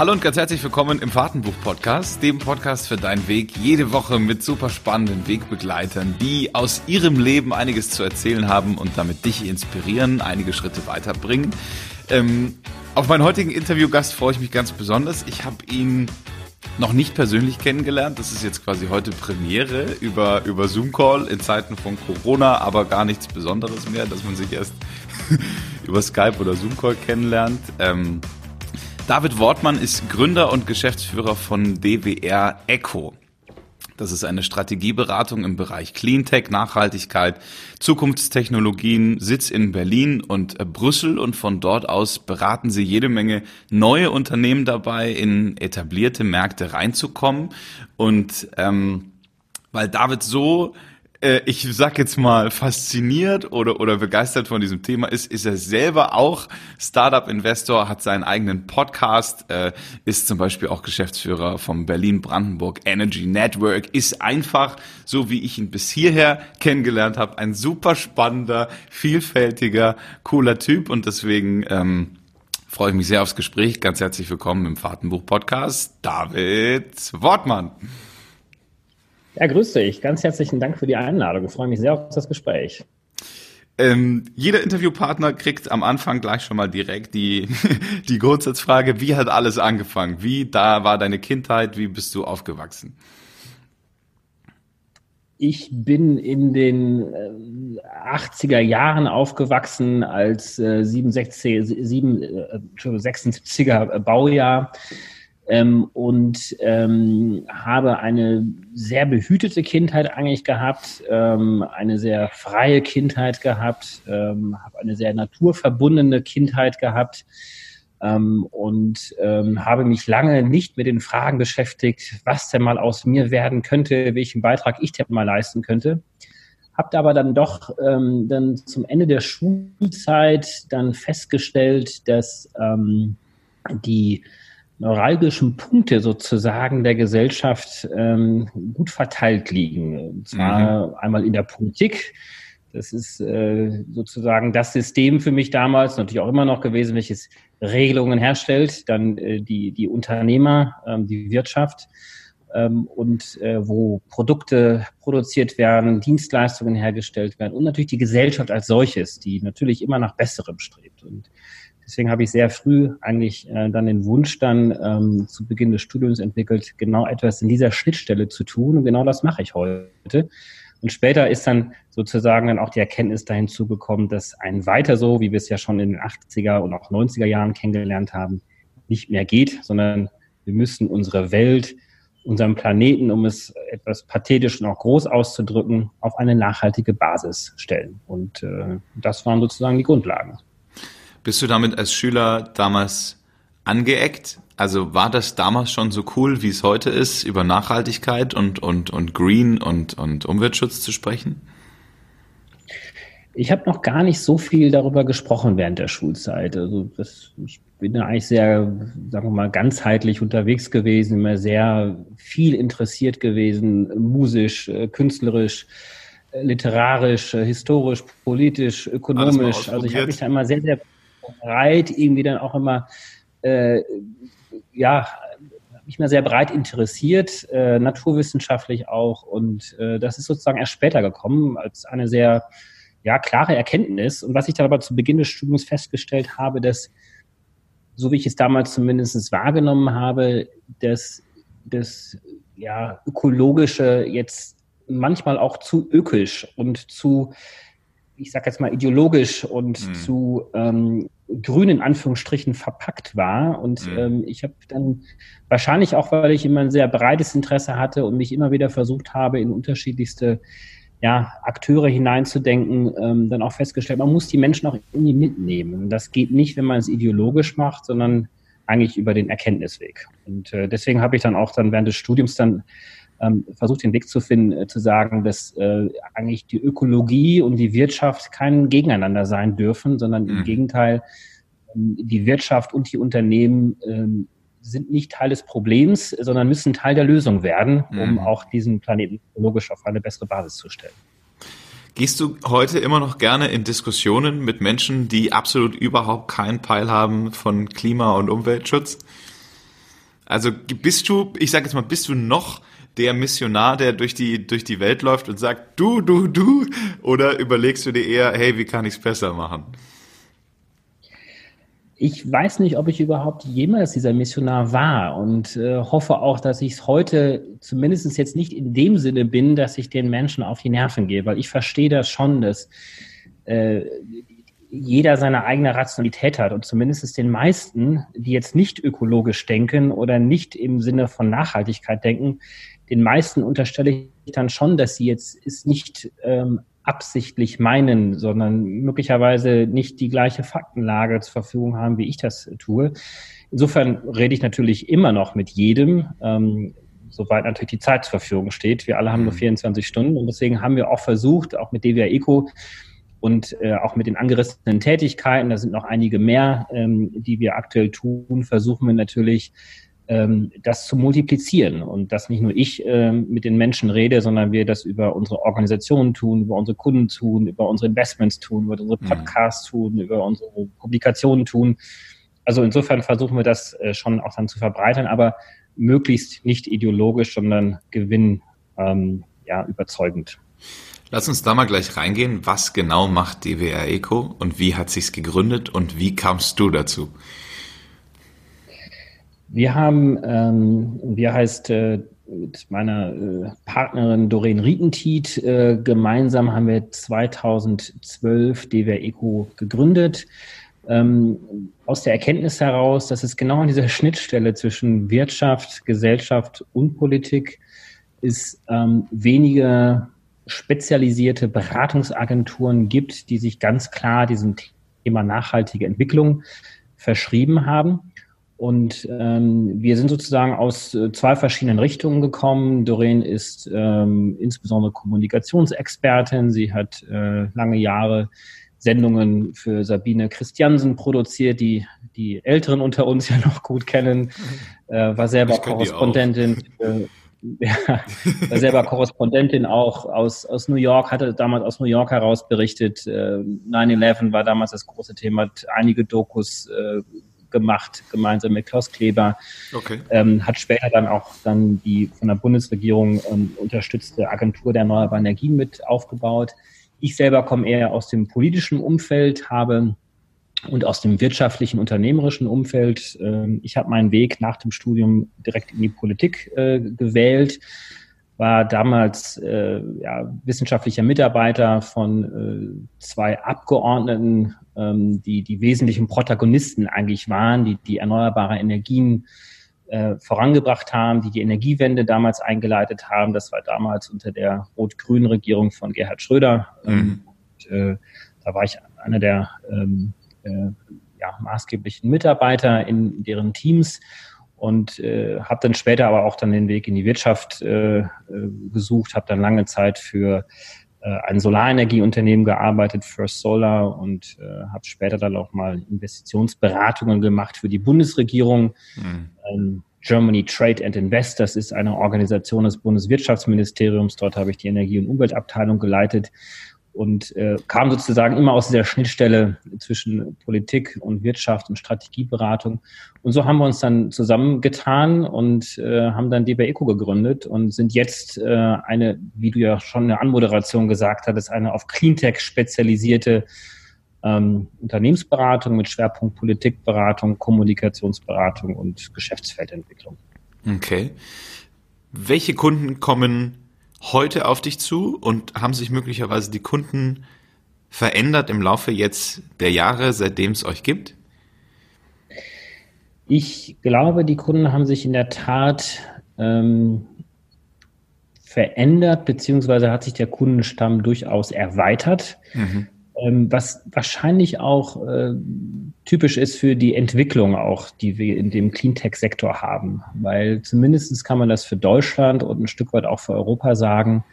Hallo und ganz herzlich willkommen im Fahrtenbuch-Podcast, dem Podcast für deinen Weg. Jede Woche mit super spannenden Wegbegleitern, die aus ihrem Leben einiges zu erzählen haben und damit dich inspirieren, einige Schritte weiterbringen. Ähm, auf meinen heutigen Interviewgast freue ich mich ganz besonders. Ich habe ihn noch nicht persönlich kennengelernt. Das ist jetzt quasi heute Premiere über, über Zoom-Call in Zeiten von Corona, aber gar nichts Besonderes mehr, dass man sich erst über Skype oder Zoom-Call kennenlernt. Ähm, David Wortmann ist Gründer und Geschäftsführer von DWR Echo. Das ist eine Strategieberatung im Bereich Cleantech, Nachhaltigkeit, Zukunftstechnologien, Sitz in Berlin und äh, Brüssel und von dort aus beraten sie jede Menge neue Unternehmen dabei, in etablierte Märkte reinzukommen. Und ähm, weil David so äh, ich sag jetzt mal, fasziniert oder, oder begeistert von diesem Thema ist, ist er selber auch Startup-Investor, hat seinen eigenen Podcast, äh, ist zum Beispiel auch Geschäftsführer vom Berlin-Brandenburg Energy Network, ist einfach, so wie ich ihn bis hierher kennengelernt habe, ein super spannender, vielfältiger, cooler Typ und deswegen ähm, freue ich mich sehr aufs Gespräch. Ganz herzlich willkommen im Fahrtenbuch-Podcast, David Wortmann. Ja, grüß dich. Ganz herzlichen Dank für die Einladung. Ich freue mich sehr auf das Gespräch. Ähm, jeder Interviewpartner kriegt am Anfang gleich schon mal direkt die, die Grundsatzfrage, wie hat alles angefangen? Wie da war deine Kindheit? Wie bist du aufgewachsen? Ich bin in den 80er äh, Jahren aufgewachsen als äh, 67, 7, äh, 76er Baujahr ähm, und ähm, habe eine sehr behütete Kindheit eigentlich gehabt, ähm, eine sehr freie Kindheit gehabt, ähm, habe eine sehr naturverbundene Kindheit gehabt ähm, und ähm, habe mich lange nicht mit den Fragen beschäftigt, was denn mal aus mir werden könnte, welchen Beitrag ich denn mal leisten könnte. Habt aber dann doch ähm, dann zum Ende der Schulzeit dann festgestellt, dass ähm, die neuralgischen Punkte sozusagen der Gesellschaft ähm, gut verteilt liegen. Und zwar mhm. einmal in der Politik. Das ist äh, sozusagen das System für mich damals, natürlich auch immer noch gewesen, welches Regelungen herstellt. Dann äh, die, die Unternehmer, ähm, die Wirtschaft ähm, und äh, wo Produkte produziert werden, Dienstleistungen hergestellt werden und natürlich die Gesellschaft als solches, die natürlich immer nach Besserem strebt. Und Deswegen habe ich sehr früh eigentlich äh, dann den Wunsch dann ähm, zu Beginn des Studiums entwickelt, genau etwas in dieser Schnittstelle zu tun. Und genau das mache ich heute. Und später ist dann sozusagen dann auch die Erkenntnis dahin zugekommen, dass ein weiter so, wie wir es ja schon in den 80er und auch 90er Jahren kennengelernt haben, nicht mehr geht, sondern wir müssen unsere Welt, unseren Planeten, um es etwas pathetisch und auch groß auszudrücken, auf eine nachhaltige Basis stellen. Und äh, das waren sozusagen die Grundlagen. Bist du damit als Schüler damals angeeckt? Also war das damals schon so cool, wie es heute ist, über Nachhaltigkeit und, und, und Green und, und Umweltschutz zu sprechen? Ich habe noch gar nicht so viel darüber gesprochen während der Schulzeit. Also das, ich bin da eigentlich sehr, sagen wir mal, ganzheitlich unterwegs gewesen, immer sehr viel interessiert gewesen, musisch, äh, künstlerisch, äh, literarisch, äh, historisch, politisch, ökonomisch. Also ich habe mich da immer sehr, sehr breit irgendwie dann auch immer, äh, ja, mich mehr sehr breit interessiert, äh, naturwissenschaftlich auch. Und äh, das ist sozusagen erst später gekommen als eine sehr ja, klare Erkenntnis. Und was ich dann aber zu Beginn des Studiums festgestellt habe, dass, so wie ich es damals zumindest wahrgenommen habe, dass das ja, ökologische jetzt manchmal auch zu ökisch und zu ich sage jetzt mal, ideologisch und mhm. zu ähm, grün in Anführungsstrichen verpackt war. Und mhm. ähm, ich habe dann wahrscheinlich auch, weil ich immer ein sehr breites Interesse hatte und mich immer wieder versucht habe, in unterschiedlichste ja, Akteure hineinzudenken, ähm, dann auch festgestellt, man muss die Menschen auch irgendwie mitnehmen. Das geht nicht, wenn man es ideologisch macht, sondern eigentlich über den Erkenntnisweg. Und äh, deswegen habe ich dann auch dann während des Studiums dann ähm, versucht den Weg zu finden, äh, zu sagen, dass äh, eigentlich die Ökologie und die Wirtschaft kein Gegeneinander sein dürfen, sondern mhm. im Gegenteil, ähm, die Wirtschaft und die Unternehmen ähm, sind nicht Teil des Problems, sondern müssen Teil der Lösung werden, um mhm. auch diesen Planeten ökologisch auf eine bessere Basis zu stellen. Gehst du heute immer noch gerne in Diskussionen mit Menschen, die absolut überhaupt keinen Peil haben von Klima- und Umweltschutz? Also bist du, ich sage jetzt mal, bist du noch der Missionar, der durch die, durch die Welt läuft und sagt, du, du, du? Oder überlegst du dir eher, hey, wie kann ich es besser machen? Ich weiß nicht, ob ich überhaupt jemals dieser Missionar war und äh, hoffe auch, dass ich es heute zumindest jetzt nicht in dem Sinne bin, dass ich den Menschen auf die Nerven gehe, weil ich verstehe das schon, dass äh, jeder seine eigene Rationalität hat und zumindest den meisten, die jetzt nicht ökologisch denken oder nicht im Sinne von Nachhaltigkeit denken, den meisten unterstelle ich dann schon, dass sie jetzt es nicht ähm, absichtlich meinen, sondern möglicherweise nicht die gleiche Faktenlage zur Verfügung haben, wie ich das tue. Insofern rede ich natürlich immer noch mit jedem, ähm, soweit natürlich die Zeit zur Verfügung steht. Wir alle haben nur 24 mhm. Stunden und deswegen haben wir auch versucht, auch mit DWA Eco und äh, auch mit den angerissenen Tätigkeiten, da sind noch einige mehr, ähm, die wir aktuell tun, versuchen wir natürlich das zu multiplizieren und dass nicht nur ich ähm, mit den Menschen rede, sondern wir das über unsere Organisationen tun, über unsere Kunden tun, über unsere Investments tun, über unsere mhm. Podcasts tun, über unsere Publikationen tun. Also insofern versuchen wir das äh, schon auch dann zu verbreitern, aber möglichst nicht ideologisch, sondern gewinn ähm, ja, überzeugend. Lass uns da mal gleich reingehen. Was genau macht DWR Eco und wie hat sich's gegründet und wie kamst du dazu? Wir haben, ähm, wir heißt äh, mit meiner äh, Partnerin Doreen Rietentiet äh, gemeinsam haben wir 2012 DWR Eco gegründet. Ähm, aus der Erkenntnis heraus, dass es genau an dieser Schnittstelle zwischen Wirtschaft, Gesellschaft und Politik ist, ähm, wenige spezialisierte Beratungsagenturen gibt, die sich ganz klar diesem Thema nachhaltige Entwicklung verschrieben haben. Und ähm, wir sind sozusagen aus äh, zwei verschiedenen Richtungen gekommen. Doreen ist ähm, insbesondere Kommunikationsexpertin. Sie hat äh, lange Jahre Sendungen für Sabine Christiansen produziert, die die Älteren unter uns ja noch gut kennen. Äh, war selber Korrespondentin ja, war selber Korrespondentin auch aus, aus New York, hatte damals aus New York heraus berichtet. Äh, 9-11 war damals das große Thema, einige Dokus äh, gemacht, gemeinsam mit Klaus Kleber. Okay. Ähm, hat später dann auch dann die von der Bundesregierung ähm, unterstützte Agentur der erneuerbaren Energien mit aufgebaut. Ich selber komme eher aus dem politischen Umfeld, habe und aus dem wirtschaftlichen, unternehmerischen Umfeld. Ähm, ich habe meinen Weg nach dem Studium direkt in die Politik äh, gewählt, war damals äh, ja, wissenschaftlicher Mitarbeiter von äh, zwei Abgeordneten, ähm, die die wesentlichen Protagonisten eigentlich waren, die die erneuerbare Energien äh, vorangebracht haben, die die Energiewende damals eingeleitet haben. Das war damals unter der rot-grünen Regierung von Gerhard Schröder. Mhm. Ähm, und, äh, da war ich einer der ähm, äh, ja, maßgeblichen Mitarbeiter in deren Teams und äh, habe dann später aber auch dann den Weg in die Wirtschaft äh, äh gesucht, habe dann lange Zeit für äh, ein Solarenergieunternehmen gearbeitet, First Solar, und äh, habe später dann auch mal Investitionsberatungen gemacht für die Bundesregierung. Mhm. Ähm, Germany Trade and Invest, das ist eine Organisation des Bundeswirtschaftsministeriums. Dort habe ich die Energie- und Umweltabteilung geleitet und äh, kam sozusagen immer aus dieser Schnittstelle zwischen Politik und Wirtschaft und Strategieberatung. Und so haben wir uns dann zusammengetan und äh, haben dann DB Eco gegründet und sind jetzt äh, eine, wie du ja schon in der Anmoderation gesagt hattest, eine auf Cleantech spezialisierte ähm, Unternehmensberatung mit Schwerpunkt Politikberatung, Kommunikationsberatung und Geschäftsfeldentwicklung. Okay. Welche Kunden kommen heute auf dich zu und haben sich möglicherweise die Kunden verändert im Laufe jetzt der Jahre, seitdem es euch gibt? Ich glaube, die Kunden haben sich in der Tat ähm, verändert, beziehungsweise hat sich der Kundenstamm durchaus erweitert. Mhm. Ähm, was wahrscheinlich auch äh, typisch ist für die Entwicklung auch, die wir in dem Cleantech-Sektor haben. Weil zumindest kann man das für Deutschland und ein Stück weit auch für Europa sagen,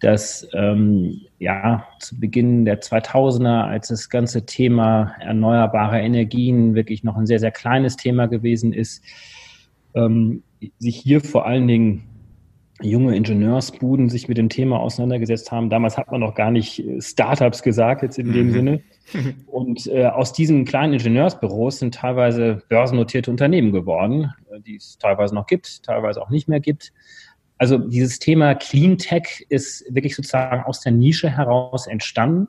dass ähm, ja zu Beginn der 2000er, als das ganze Thema erneuerbare Energien wirklich noch ein sehr, sehr kleines Thema gewesen ist, ähm, sich hier vor allen Dingen junge Ingenieursbuden sich mit dem Thema auseinandergesetzt haben. Damals hat man noch gar nicht äh, Startups gesagt, jetzt in dem mhm. Sinne. Und äh, aus diesen kleinen Ingenieursbüros sind teilweise börsennotierte Unternehmen geworden, äh, die es teilweise noch gibt, teilweise auch nicht mehr gibt. Also dieses Thema Clean Tech ist wirklich sozusagen aus der Nische heraus entstanden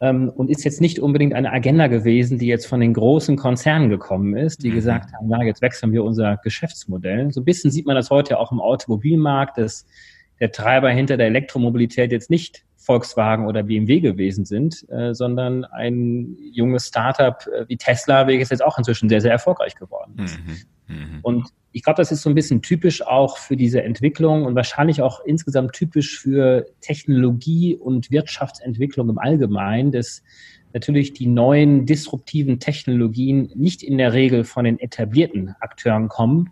ähm, und ist jetzt nicht unbedingt eine Agenda gewesen, die jetzt von den großen Konzernen gekommen ist, die mhm. gesagt haben, ja, jetzt wechseln wir unser Geschäftsmodell. So ein bisschen sieht man das heute auch im Automobilmarkt, dass der Treiber hinter der Elektromobilität jetzt nicht Volkswagen oder BMW gewesen sind, äh, sondern ein junges Startup äh, wie Tesla, welches jetzt auch inzwischen sehr, sehr erfolgreich geworden ist. Mhm. Mhm. Und ich glaube, das ist so ein bisschen typisch auch für diese Entwicklung und wahrscheinlich auch insgesamt typisch für Technologie und Wirtschaftsentwicklung im Allgemeinen, dass natürlich die neuen disruptiven Technologien nicht in der Regel von den etablierten Akteuren kommen,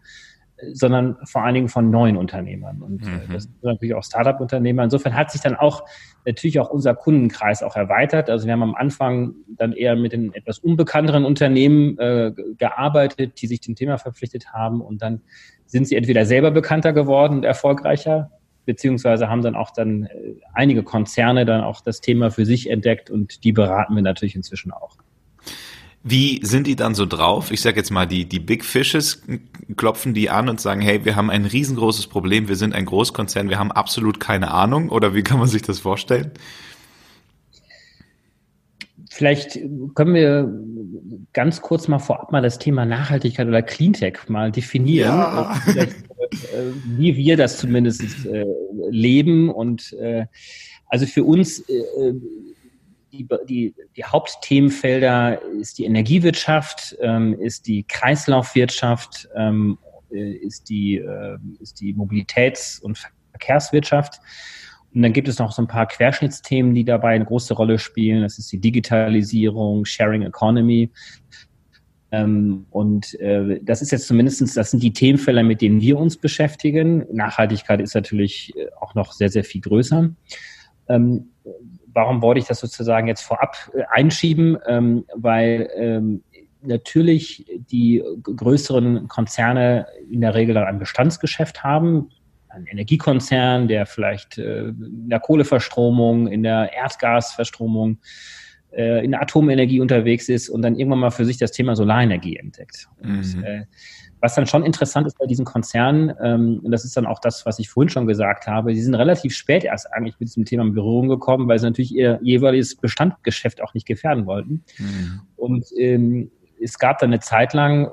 sondern vor allen Dingen von neuen Unternehmern. Und äh, mhm. das sind natürlich auch Startup-Unternehmer. Insofern hat sich dann auch natürlich auch unser Kundenkreis auch erweitert. Also wir haben am Anfang dann eher mit den etwas unbekannteren Unternehmen äh, gearbeitet, die sich dem Thema verpflichtet haben. Und dann sind sie entweder selber bekannter geworden und erfolgreicher, beziehungsweise haben dann auch dann äh, einige Konzerne dann auch das Thema für sich entdeckt und die beraten wir natürlich inzwischen auch. Wie sind die dann so drauf? Ich sage jetzt mal, die, die Big Fishes klopfen die an und sagen, hey, wir haben ein riesengroßes Problem, wir sind ein Großkonzern, wir haben absolut keine Ahnung. Oder wie kann man sich das vorstellen? Vielleicht können wir ganz kurz mal vorab mal das Thema Nachhaltigkeit oder Cleantech mal definieren. Ja. Äh, wie wir das zumindest äh, leben. Und äh, also für uns die, die, die Hauptthemenfelder ist die Energiewirtschaft, ähm, ist die Kreislaufwirtschaft, ähm, äh, ist, die, äh, ist die Mobilitäts- und Verkehrswirtschaft. Und dann gibt es noch so ein paar Querschnittsthemen, die dabei eine große Rolle spielen. Das ist die Digitalisierung, Sharing Economy. Ähm, und äh, das ist jetzt zumindestens, das sind die Themenfelder, mit denen wir uns beschäftigen. Nachhaltigkeit ist natürlich auch noch sehr, sehr viel größer. Warum wollte ich das sozusagen jetzt vorab äh, einschieben? Ähm, weil ähm, natürlich die größeren Konzerne in der Regel ein Bestandsgeschäft haben. Ein Energiekonzern, der vielleicht äh, in der Kohleverstromung, in der Erdgasverstromung, äh, in der Atomenergie unterwegs ist und dann irgendwann mal für sich das Thema Solarenergie entdeckt. Und, mhm. äh, was dann schon interessant ist bei diesen Konzernen, ähm, und das ist dann auch das, was ich vorhin schon gesagt habe, die sind relativ spät erst eigentlich mit diesem Thema in Berührung gekommen, weil sie natürlich ihr jeweiliges Bestandgeschäft auch nicht gefährden wollten. Mhm. Und ähm, es gab dann eine Zeit lang,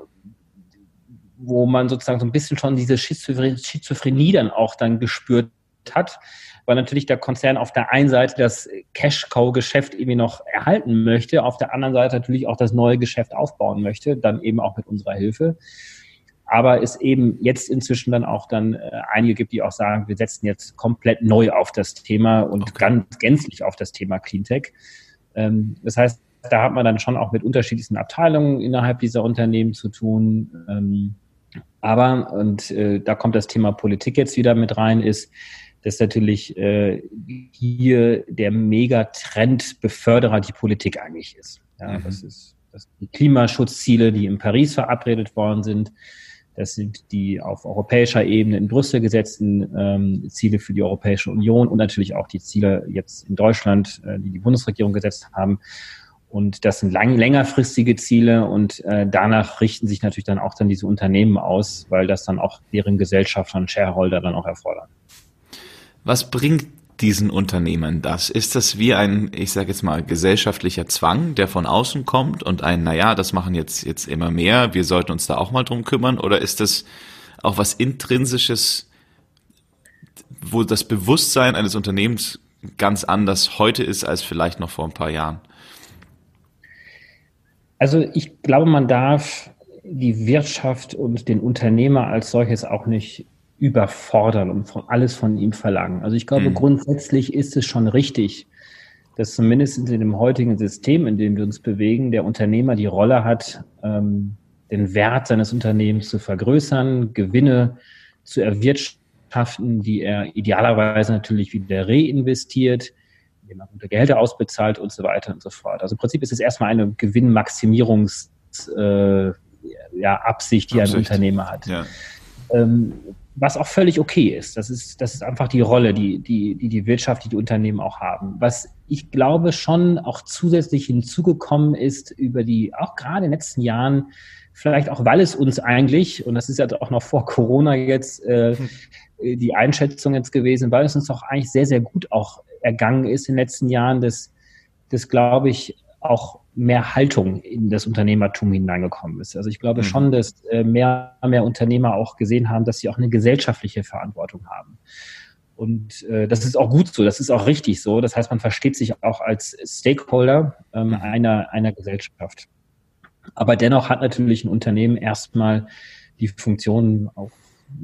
wo man sozusagen so ein bisschen schon diese Schizophrenie dann auch dann gespürt hat, weil natürlich der Konzern auf der einen Seite das Cash-Cow-Geschäft irgendwie noch erhalten möchte, auf der anderen Seite natürlich auch das neue Geschäft aufbauen möchte, dann eben auch mit unserer Hilfe aber es eben jetzt inzwischen dann auch dann äh, einige gibt, die auch sagen, wir setzen jetzt komplett neu auf das Thema und okay. ganz gänzlich auf das Thema Cleantech. Ähm, das heißt, da hat man dann schon auch mit unterschiedlichsten Abteilungen innerhalb dieser Unternehmen zu tun. Ähm, aber, und äh, da kommt das Thema Politik jetzt wieder mit rein, ist, dass natürlich äh, hier der Megatrend-Beförderer die Politik eigentlich ist. Ja, mhm. Das ist das die Klimaschutzziele, die in Paris verabredet worden sind, das sind die auf europäischer Ebene in Brüssel gesetzten ähm, Ziele für die Europäische Union und natürlich auch die Ziele jetzt in Deutschland, äh, die die Bundesregierung gesetzt haben. Und das sind lang, längerfristige Ziele und äh, danach richten sich natürlich dann auch dann diese Unternehmen aus, weil das dann auch deren Gesellschaft und Shareholder dann auch erfordern. Was bringt diesen Unternehmern das? Ist das wie ein, ich sage jetzt mal, gesellschaftlicher Zwang, der von außen kommt und ein, naja, das machen jetzt, jetzt immer mehr, wir sollten uns da auch mal drum kümmern? Oder ist das auch was Intrinsisches, wo das Bewusstsein eines Unternehmens ganz anders heute ist als vielleicht noch vor ein paar Jahren? Also ich glaube, man darf die Wirtschaft und den Unternehmer als solches auch nicht überfordern und von, alles von ihm verlangen. Also ich glaube, mhm. grundsätzlich ist es schon richtig, dass zumindest in dem heutigen System, in dem wir uns bewegen, der Unternehmer die Rolle hat, ähm, den Wert seines Unternehmens zu vergrößern, Gewinne zu erwirtschaften, die er idealerweise natürlich wieder reinvestiert, indem er gute Gehälter ausbezahlt und so weiter und so fort. Also im Prinzip ist es erstmal eine Gewinnmaximierungs äh, ja, Absicht, die Absicht. ein Unternehmer hat. Ja. Ähm, was auch völlig okay ist. Das ist, das ist einfach die Rolle, die, die, die die Wirtschaft, die die Unternehmen auch haben. Was ich glaube schon auch zusätzlich hinzugekommen ist über die, auch gerade in den letzten Jahren, vielleicht auch, weil es uns eigentlich, und das ist ja auch noch vor Corona jetzt äh, hm. die Einschätzung jetzt gewesen, weil es uns doch eigentlich sehr, sehr gut auch ergangen ist in den letzten Jahren, dass, das glaube ich, auch mehr Haltung in das Unternehmertum hineingekommen ist. Also ich glaube mhm. schon, dass äh, mehr, mehr Unternehmer auch gesehen haben, dass sie auch eine gesellschaftliche Verantwortung haben. Und äh, das ist auch gut so, das ist auch richtig so. Das heißt, man versteht sich auch als Stakeholder ähm, mhm. einer, einer Gesellschaft. Aber dennoch hat natürlich ein Unternehmen erstmal die Funktion, auch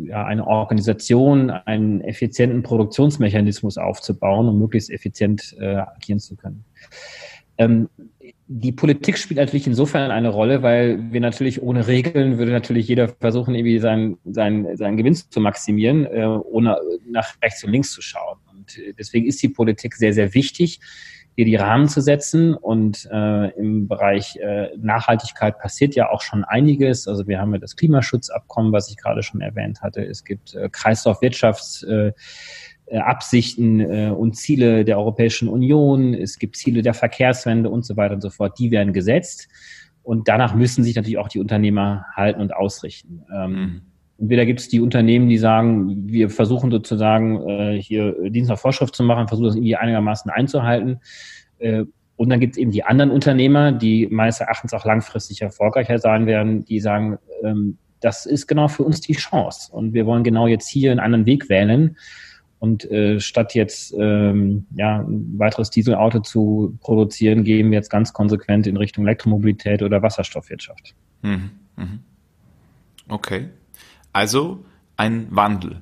ja, eine Organisation, einen effizienten Produktionsmechanismus aufzubauen, um möglichst effizient äh, agieren zu können. Ähm, die Politik spielt natürlich insofern eine Rolle, weil wir natürlich ohne Regeln würde natürlich jeder versuchen, irgendwie seinen, seinen, seinen Gewinn zu maximieren, äh, ohne nach rechts und links zu schauen. Und äh, deswegen ist die Politik sehr, sehr wichtig, hier die Rahmen zu setzen. Und äh, im Bereich äh, Nachhaltigkeit passiert ja auch schon einiges. Also wir haben ja das Klimaschutzabkommen, was ich gerade schon erwähnt hatte. Es gibt äh, Kreislaufwirtschafts äh, Absichten äh, und Ziele der Europäischen Union, es gibt Ziele der Verkehrswende und so weiter und so fort, die werden gesetzt. Und danach müssen sich natürlich auch die Unternehmer halten und ausrichten. Ähm, mhm. Entweder gibt es die Unternehmen, die sagen, wir versuchen sozusagen äh, hier Dienst nach Vorschrift zu machen, versuchen das irgendwie einigermaßen einzuhalten. Äh, und dann gibt es eben die anderen Unternehmer, die meines Erachtens auch langfristig erfolgreicher sein werden, die sagen, ähm, das ist genau für uns die Chance. Und wir wollen genau jetzt hier einen anderen Weg wählen. Und äh, statt jetzt ähm, ja, ein weiteres Dieselauto zu produzieren, gehen wir jetzt ganz konsequent in Richtung Elektromobilität oder Wasserstoffwirtschaft. Mhm. Mhm. Okay. Also ein Wandel.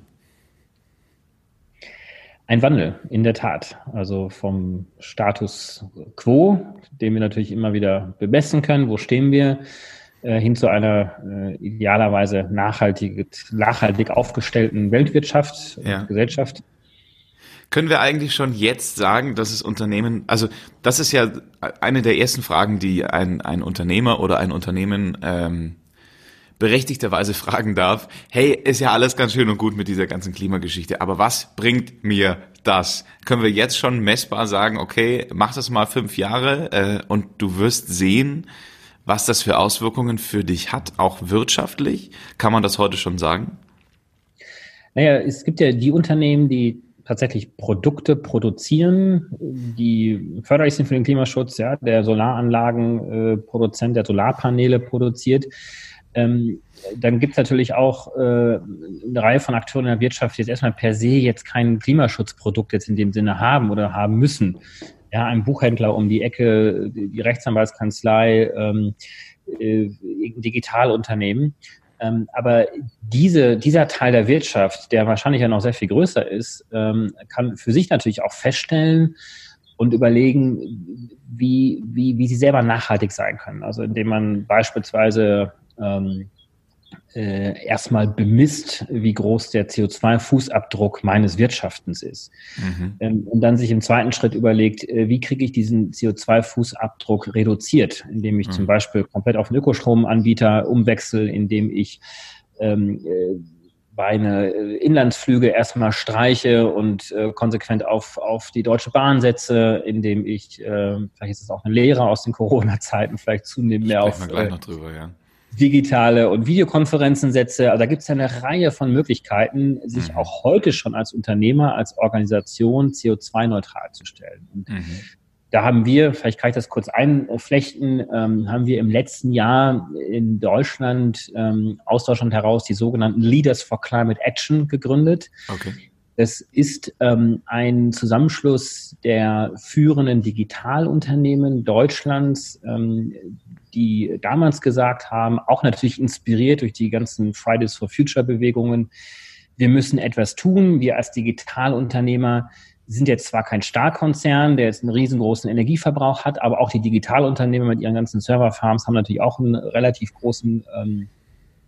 Ein Wandel, in der Tat. Also vom Status quo, den wir natürlich immer wieder bemessen können, wo stehen wir, hin zu einer äh, idealerweise nachhaltig, nachhaltig aufgestellten Weltwirtschaft, ja. Gesellschaft. Können wir eigentlich schon jetzt sagen, dass es Unternehmen, also das ist ja eine der ersten Fragen, die ein, ein Unternehmer oder ein Unternehmen ähm, berechtigterweise fragen darf, hey, ist ja alles ganz schön und gut mit dieser ganzen Klimageschichte, aber was bringt mir das? Können wir jetzt schon messbar sagen, okay, mach das mal fünf Jahre äh, und du wirst sehen, was das für Auswirkungen für dich hat, auch wirtschaftlich? Kann man das heute schon sagen? Naja, es gibt ja die Unternehmen, die tatsächlich Produkte produzieren, die förderlich sind für den Klimaschutz, ja, der Solaranlagenproduzent, äh, der Solarpaneele produziert. Ähm, dann gibt es natürlich auch äh, eine Reihe von Akteuren in der Wirtschaft, die jetzt erstmal per se jetzt kein Klimaschutzprodukt jetzt in dem Sinne haben oder haben müssen ja, ein Buchhändler um die Ecke, die Rechtsanwaltskanzlei, ähm, äh, Digitalunternehmen. Ähm, aber diese, dieser Teil der Wirtschaft, der wahrscheinlich ja noch sehr viel größer ist, ähm, kann für sich natürlich auch feststellen und überlegen, wie, wie, wie sie selber nachhaltig sein können. Also indem man beispielsweise ähm, äh, erstmal bemisst, wie groß der CO2-Fußabdruck meines Wirtschaftens ist. Mhm. Ähm, und dann sich im zweiten Schritt überlegt, äh, wie kriege ich diesen CO2-Fußabdruck reduziert, indem ich mhm. zum Beispiel komplett auf einen Ökostromanbieter umwechsel, indem ich ähm, äh, meine äh, Inlandsflüge erstmal streiche und äh, konsequent auf, auf die Deutsche Bahn setze, indem ich, äh, vielleicht ist es auch eine Lehre aus den Corona-Zeiten, vielleicht zunehmend mehr auf. Noch drüber, ja digitale und Videokonferenzen setze. Also da gibt es ja eine Reihe von Möglichkeiten, sich mhm. auch heute schon als Unternehmer, als Organisation CO2-neutral zu stellen. Und mhm. da haben wir, vielleicht kann ich das kurz einflechten, ähm, haben wir im letzten Jahr in Deutschland ähm, aus Deutschland heraus die sogenannten Leaders for Climate Action gegründet. Okay. Das ist ähm, ein Zusammenschluss der führenden Digitalunternehmen Deutschlands, ähm, die damals gesagt haben, auch natürlich inspiriert durch die ganzen Fridays for Future Bewegungen, wir müssen etwas tun. Wir als Digitalunternehmer sind jetzt zwar kein Starkkonzern, der jetzt einen riesengroßen Energieverbrauch hat, aber auch die Digitalunternehmer mit ihren ganzen Serverfarms haben natürlich auch einen relativ großen ähm,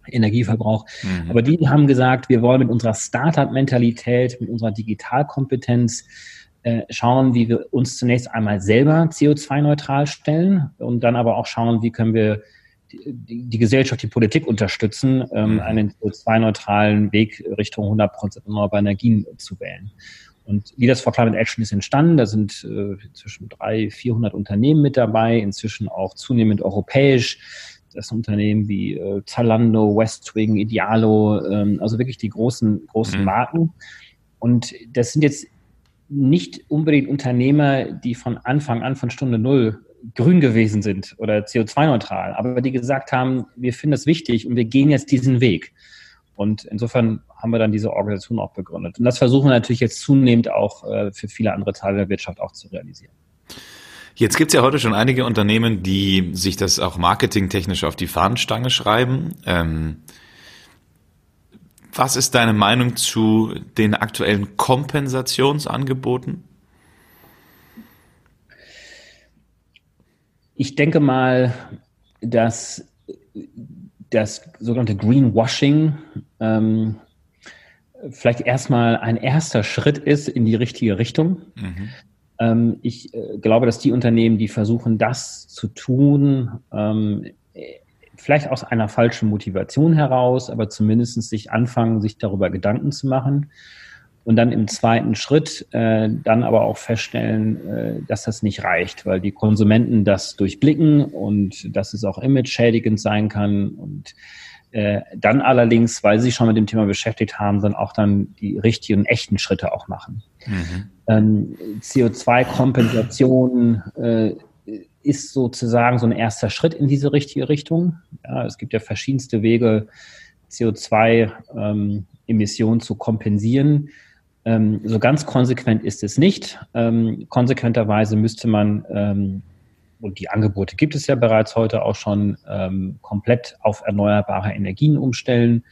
Energieverbrauch. Mhm. Aber die haben gesagt, wir wollen mit unserer Startup-Mentalität, mit unserer Digitalkompetenz äh, schauen, wie wir uns zunächst einmal selber CO2-neutral stellen und dann aber auch schauen, wie können wir die, die Gesellschaft, die Politik unterstützen, ähm, mhm. einen CO2-neutralen Weg Richtung 100% erneuerbare Energien zu wählen. Und Leaders for Climate Action ist entstanden. Da sind äh, zwischen 300, 400 Unternehmen mit dabei, inzwischen auch zunehmend europäisch. Das sind Unternehmen wie äh, Zalando, Westwing, Idealo, ähm, also wirklich die großen, großen mhm. Marken. Und das sind jetzt nicht unbedingt Unternehmer, die von Anfang an, von Stunde Null grün gewesen sind oder CO2-neutral, aber die gesagt haben, wir finden das wichtig und wir gehen jetzt diesen Weg. Und insofern haben wir dann diese Organisation auch begründet. Und das versuchen wir natürlich jetzt zunehmend auch äh, für viele andere Teile der Wirtschaft auch zu realisieren. Jetzt gibt es ja heute schon einige Unternehmen, die sich das auch marketingtechnisch auf die Fahnenstange schreiben. Ähm, was ist deine Meinung zu den aktuellen Kompensationsangeboten? Ich denke mal, dass das sogenannte Greenwashing ähm, vielleicht erstmal ein erster Schritt ist in die richtige Richtung. Mhm. Ähm, ich äh, glaube, dass die Unternehmen, die versuchen, das zu tun, ähm, vielleicht aus einer falschen Motivation heraus, aber zumindest sich anfangen, sich darüber Gedanken zu machen und dann im zweiten Schritt äh, dann aber auch feststellen, äh, dass das nicht reicht, weil die Konsumenten das durchblicken und dass es auch image-schädigend sein kann und äh, dann allerdings, weil sie sich schon mit dem Thema beschäftigt haben, dann auch dann die richtigen, echten Schritte auch machen. Mhm. Ähm, CO2-Kompensation äh, ist sozusagen so ein erster Schritt in diese richtige Richtung. Ja, es gibt ja verschiedenste Wege, CO2-Emissionen ähm, zu kompensieren. Ähm, so ganz konsequent ist es nicht. Ähm, konsequenterweise müsste man, ähm, und die Angebote gibt es ja bereits heute auch schon, ähm, komplett auf erneuerbare Energien umstellen.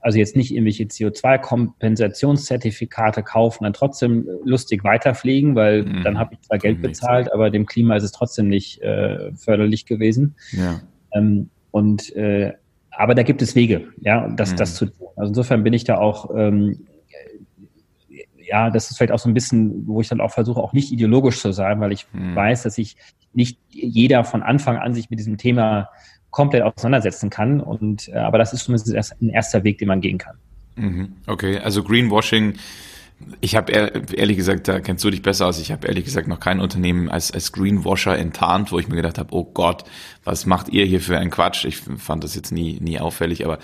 Also jetzt nicht irgendwelche CO2-Kompensationszertifikate kaufen, dann trotzdem lustig weiterfliegen, weil mhm. dann habe ich zwar Geld bezahlt, aber dem Klima ist es trotzdem nicht äh, förderlich gewesen. Ja. Ähm, und äh, aber da gibt es Wege, ja, das, mhm. das zu tun. Also insofern bin ich da auch ähm, ja, das ist vielleicht auch so ein bisschen, wo ich dann auch versuche, auch nicht ideologisch zu sein, weil ich mhm. weiß, dass sich nicht jeder von Anfang an sich mit diesem Thema komplett auseinandersetzen kann. Und äh, aber das ist zumindest ein erster Weg, den man gehen kann. Mhm. Okay, also Greenwashing. Ich habe ehrlich gesagt, da kennst du dich besser aus. Ich habe ehrlich gesagt noch kein Unternehmen als, als Greenwasher enttarnt, wo ich mir gedacht habe, oh Gott, was macht ihr hier für einen Quatsch? Ich fand das jetzt nie, nie auffällig, aber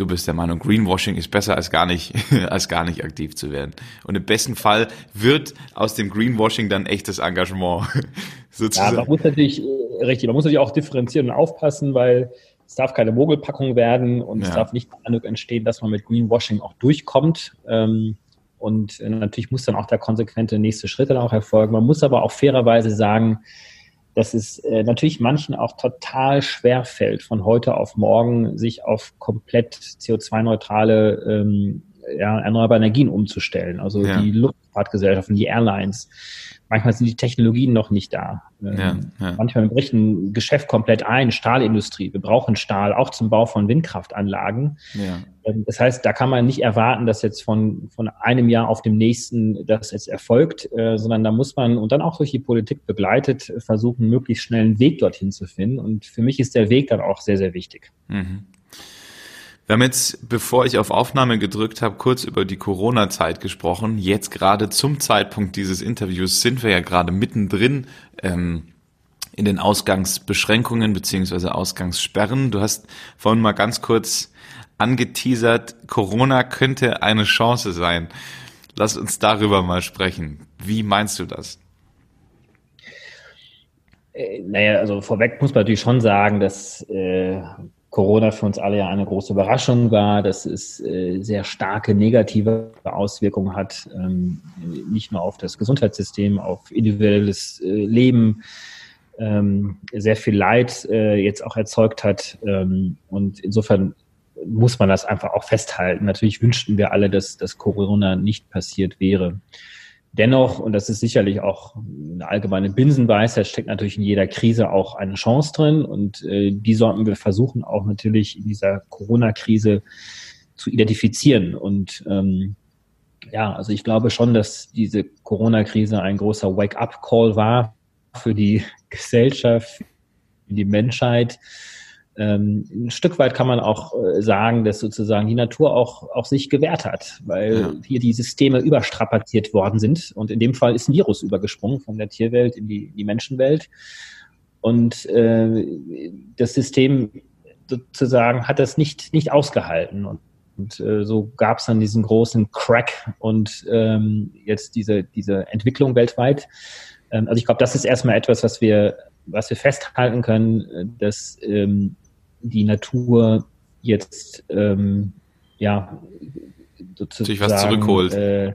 du bist der Meinung, Greenwashing ist besser als gar nicht, als gar nicht aktiv zu werden. Und im besten Fall wird aus dem Greenwashing dann echtes Engagement. Sozusagen. Ja, man muss natürlich, äh, richtig, man muss natürlich auch differenzieren und aufpassen, weil es darf keine Mogelpackung werden und ja. es darf nicht Eindruck entstehen, dass man mit Greenwashing auch durchkommt. Ähm, und äh, natürlich muss dann auch der konsequente nächste Schritt dann auch erfolgen. Man muss aber auch fairerweise sagen, dass es äh, natürlich manchen auch total schwer fällt, von heute auf morgen sich auf komplett CO2-neutrale ähm, ja, erneuerbare Energien umzustellen. Also ja. die Luftfahrtgesellschaften, die Airlines, manchmal sind die Technologien noch nicht da. Ähm, ja, ja. Manchmal bricht ein Geschäft komplett ein, Stahlindustrie. Wir brauchen Stahl auch zum Bau von Windkraftanlagen. Ähm, das heißt, da kann man nicht erwarten, dass jetzt von, von einem Jahr auf dem nächsten das jetzt erfolgt, äh, sondern da muss man und dann auch durch die Politik begleitet versuchen, möglichst schnell einen Weg dorthin zu finden. Und für mich ist der Weg dann auch sehr, sehr wichtig. Mhm. Wir haben jetzt, bevor ich auf Aufnahme gedrückt habe, kurz über die Corona-Zeit gesprochen. Jetzt gerade zum Zeitpunkt dieses Interviews sind wir ja gerade mittendrin ähm, in den Ausgangsbeschränkungen beziehungsweise Ausgangssperren. Du hast vorhin mal ganz kurz angeteasert, Corona könnte eine Chance sein. Lass uns darüber mal sprechen. Wie meinst du das? Äh, naja, also vorweg muss man natürlich schon sagen, dass äh, Corona für uns alle ja eine große Überraschung war, dass es äh, sehr starke negative Auswirkungen hat, ähm, nicht nur auf das Gesundheitssystem, auf individuelles äh, Leben, ähm, sehr viel Leid äh, jetzt auch erzeugt hat. Ähm, und insofern muss man das einfach auch festhalten. Natürlich wünschten wir alle, dass, dass Corona nicht passiert wäre. Dennoch, und das ist sicherlich auch eine allgemeine Binsenweisheit, steckt natürlich in jeder Krise auch eine Chance drin. Und äh, die sollten wir versuchen auch natürlich in dieser Corona-Krise zu identifizieren. Und ähm, ja, also ich glaube schon, dass diese Corona-Krise ein großer Wake-up-Call war für die Gesellschaft, für die Menschheit. Ähm, ein Stück weit kann man auch äh, sagen, dass sozusagen die Natur auch, auch sich gewehrt hat, weil ja. hier die Systeme überstrapaziert worden sind. Und in dem Fall ist ein Virus übergesprungen von der Tierwelt in die, die Menschenwelt. Und äh, das System sozusagen hat das nicht, nicht ausgehalten. Und, und äh, so gab es dann diesen großen Crack und ähm, jetzt diese, diese Entwicklung weltweit. Ähm, also ich glaube, das ist erstmal etwas, was wir was wir festhalten können, dass ähm, die Natur jetzt ähm, ja sozusagen sich was zurückholt. Äh,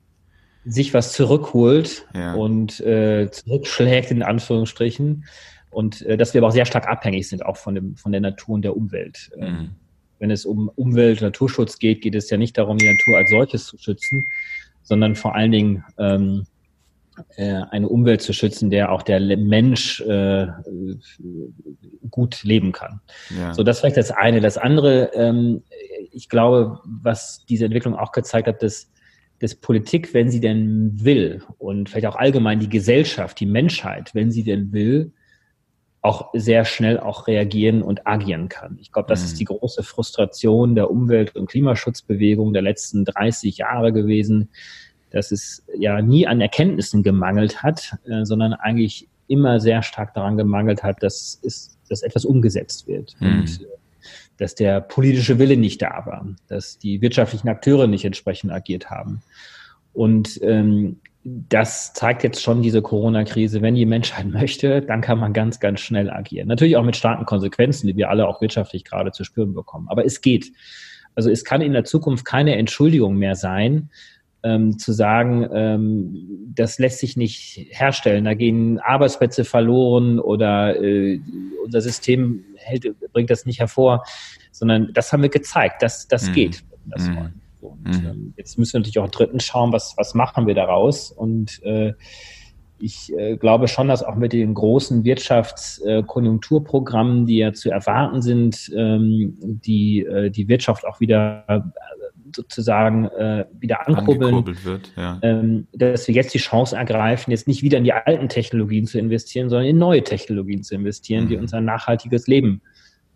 sich was zurückholt ja. und äh, zurückschlägt in Anführungsstrichen und äh, dass wir aber auch sehr stark abhängig sind auch von dem von der Natur und der Umwelt. Ähm, mhm. Wenn es um Umwelt, Naturschutz geht, geht es ja nicht darum, die Natur als solches zu schützen, sondern vor allen Dingen ähm, äh, eine Umwelt zu schützen, der auch der Mensch äh, gut leben kann. Ja. So, das vielleicht das eine. Das andere, ähm, ich glaube, was diese Entwicklung auch gezeigt hat, dass, dass Politik, wenn sie denn will, und vielleicht auch allgemein die Gesellschaft, die Menschheit, wenn sie denn will, auch sehr schnell auch reagieren und agieren kann. Ich glaube, das mhm. ist die große Frustration der Umwelt- und Klimaschutzbewegung der letzten 30 Jahre gewesen, dass es ja nie an Erkenntnissen gemangelt hat, äh, sondern eigentlich immer sehr stark daran gemangelt hat, dass, es, dass etwas umgesetzt wird. Mhm. Und äh, dass der politische Wille nicht da war, dass die wirtschaftlichen Akteure nicht entsprechend agiert haben. Und ähm, das zeigt jetzt schon diese Corona-Krise. Wenn die Menschheit möchte, dann kann man ganz, ganz schnell agieren. Natürlich auch mit starken Konsequenzen, die wir alle auch wirtschaftlich gerade zu spüren bekommen. Aber es geht. Also es kann in der Zukunft keine Entschuldigung mehr sein, ähm, zu sagen, ähm, das lässt sich nicht herstellen. Da gehen Arbeitsplätze verloren oder äh, unser System hält, bringt das nicht hervor, sondern das haben wir gezeigt, dass das mhm. geht. Das mhm. Und mhm. ähm, jetzt müssen wir natürlich auch dritten schauen, was, was machen wir daraus. Und äh, ich äh, glaube schon, dass auch mit den großen Wirtschaftskonjunkturprogrammen, äh, die ja zu erwarten sind, ähm, die äh, die Wirtschaft auch wieder sozusagen äh, wieder ankurbeln, wird, ja. ähm, dass wir jetzt die Chance ergreifen, jetzt nicht wieder in die alten Technologien zu investieren, sondern in neue Technologien zu investieren, mhm. die uns ein nachhaltiges Leben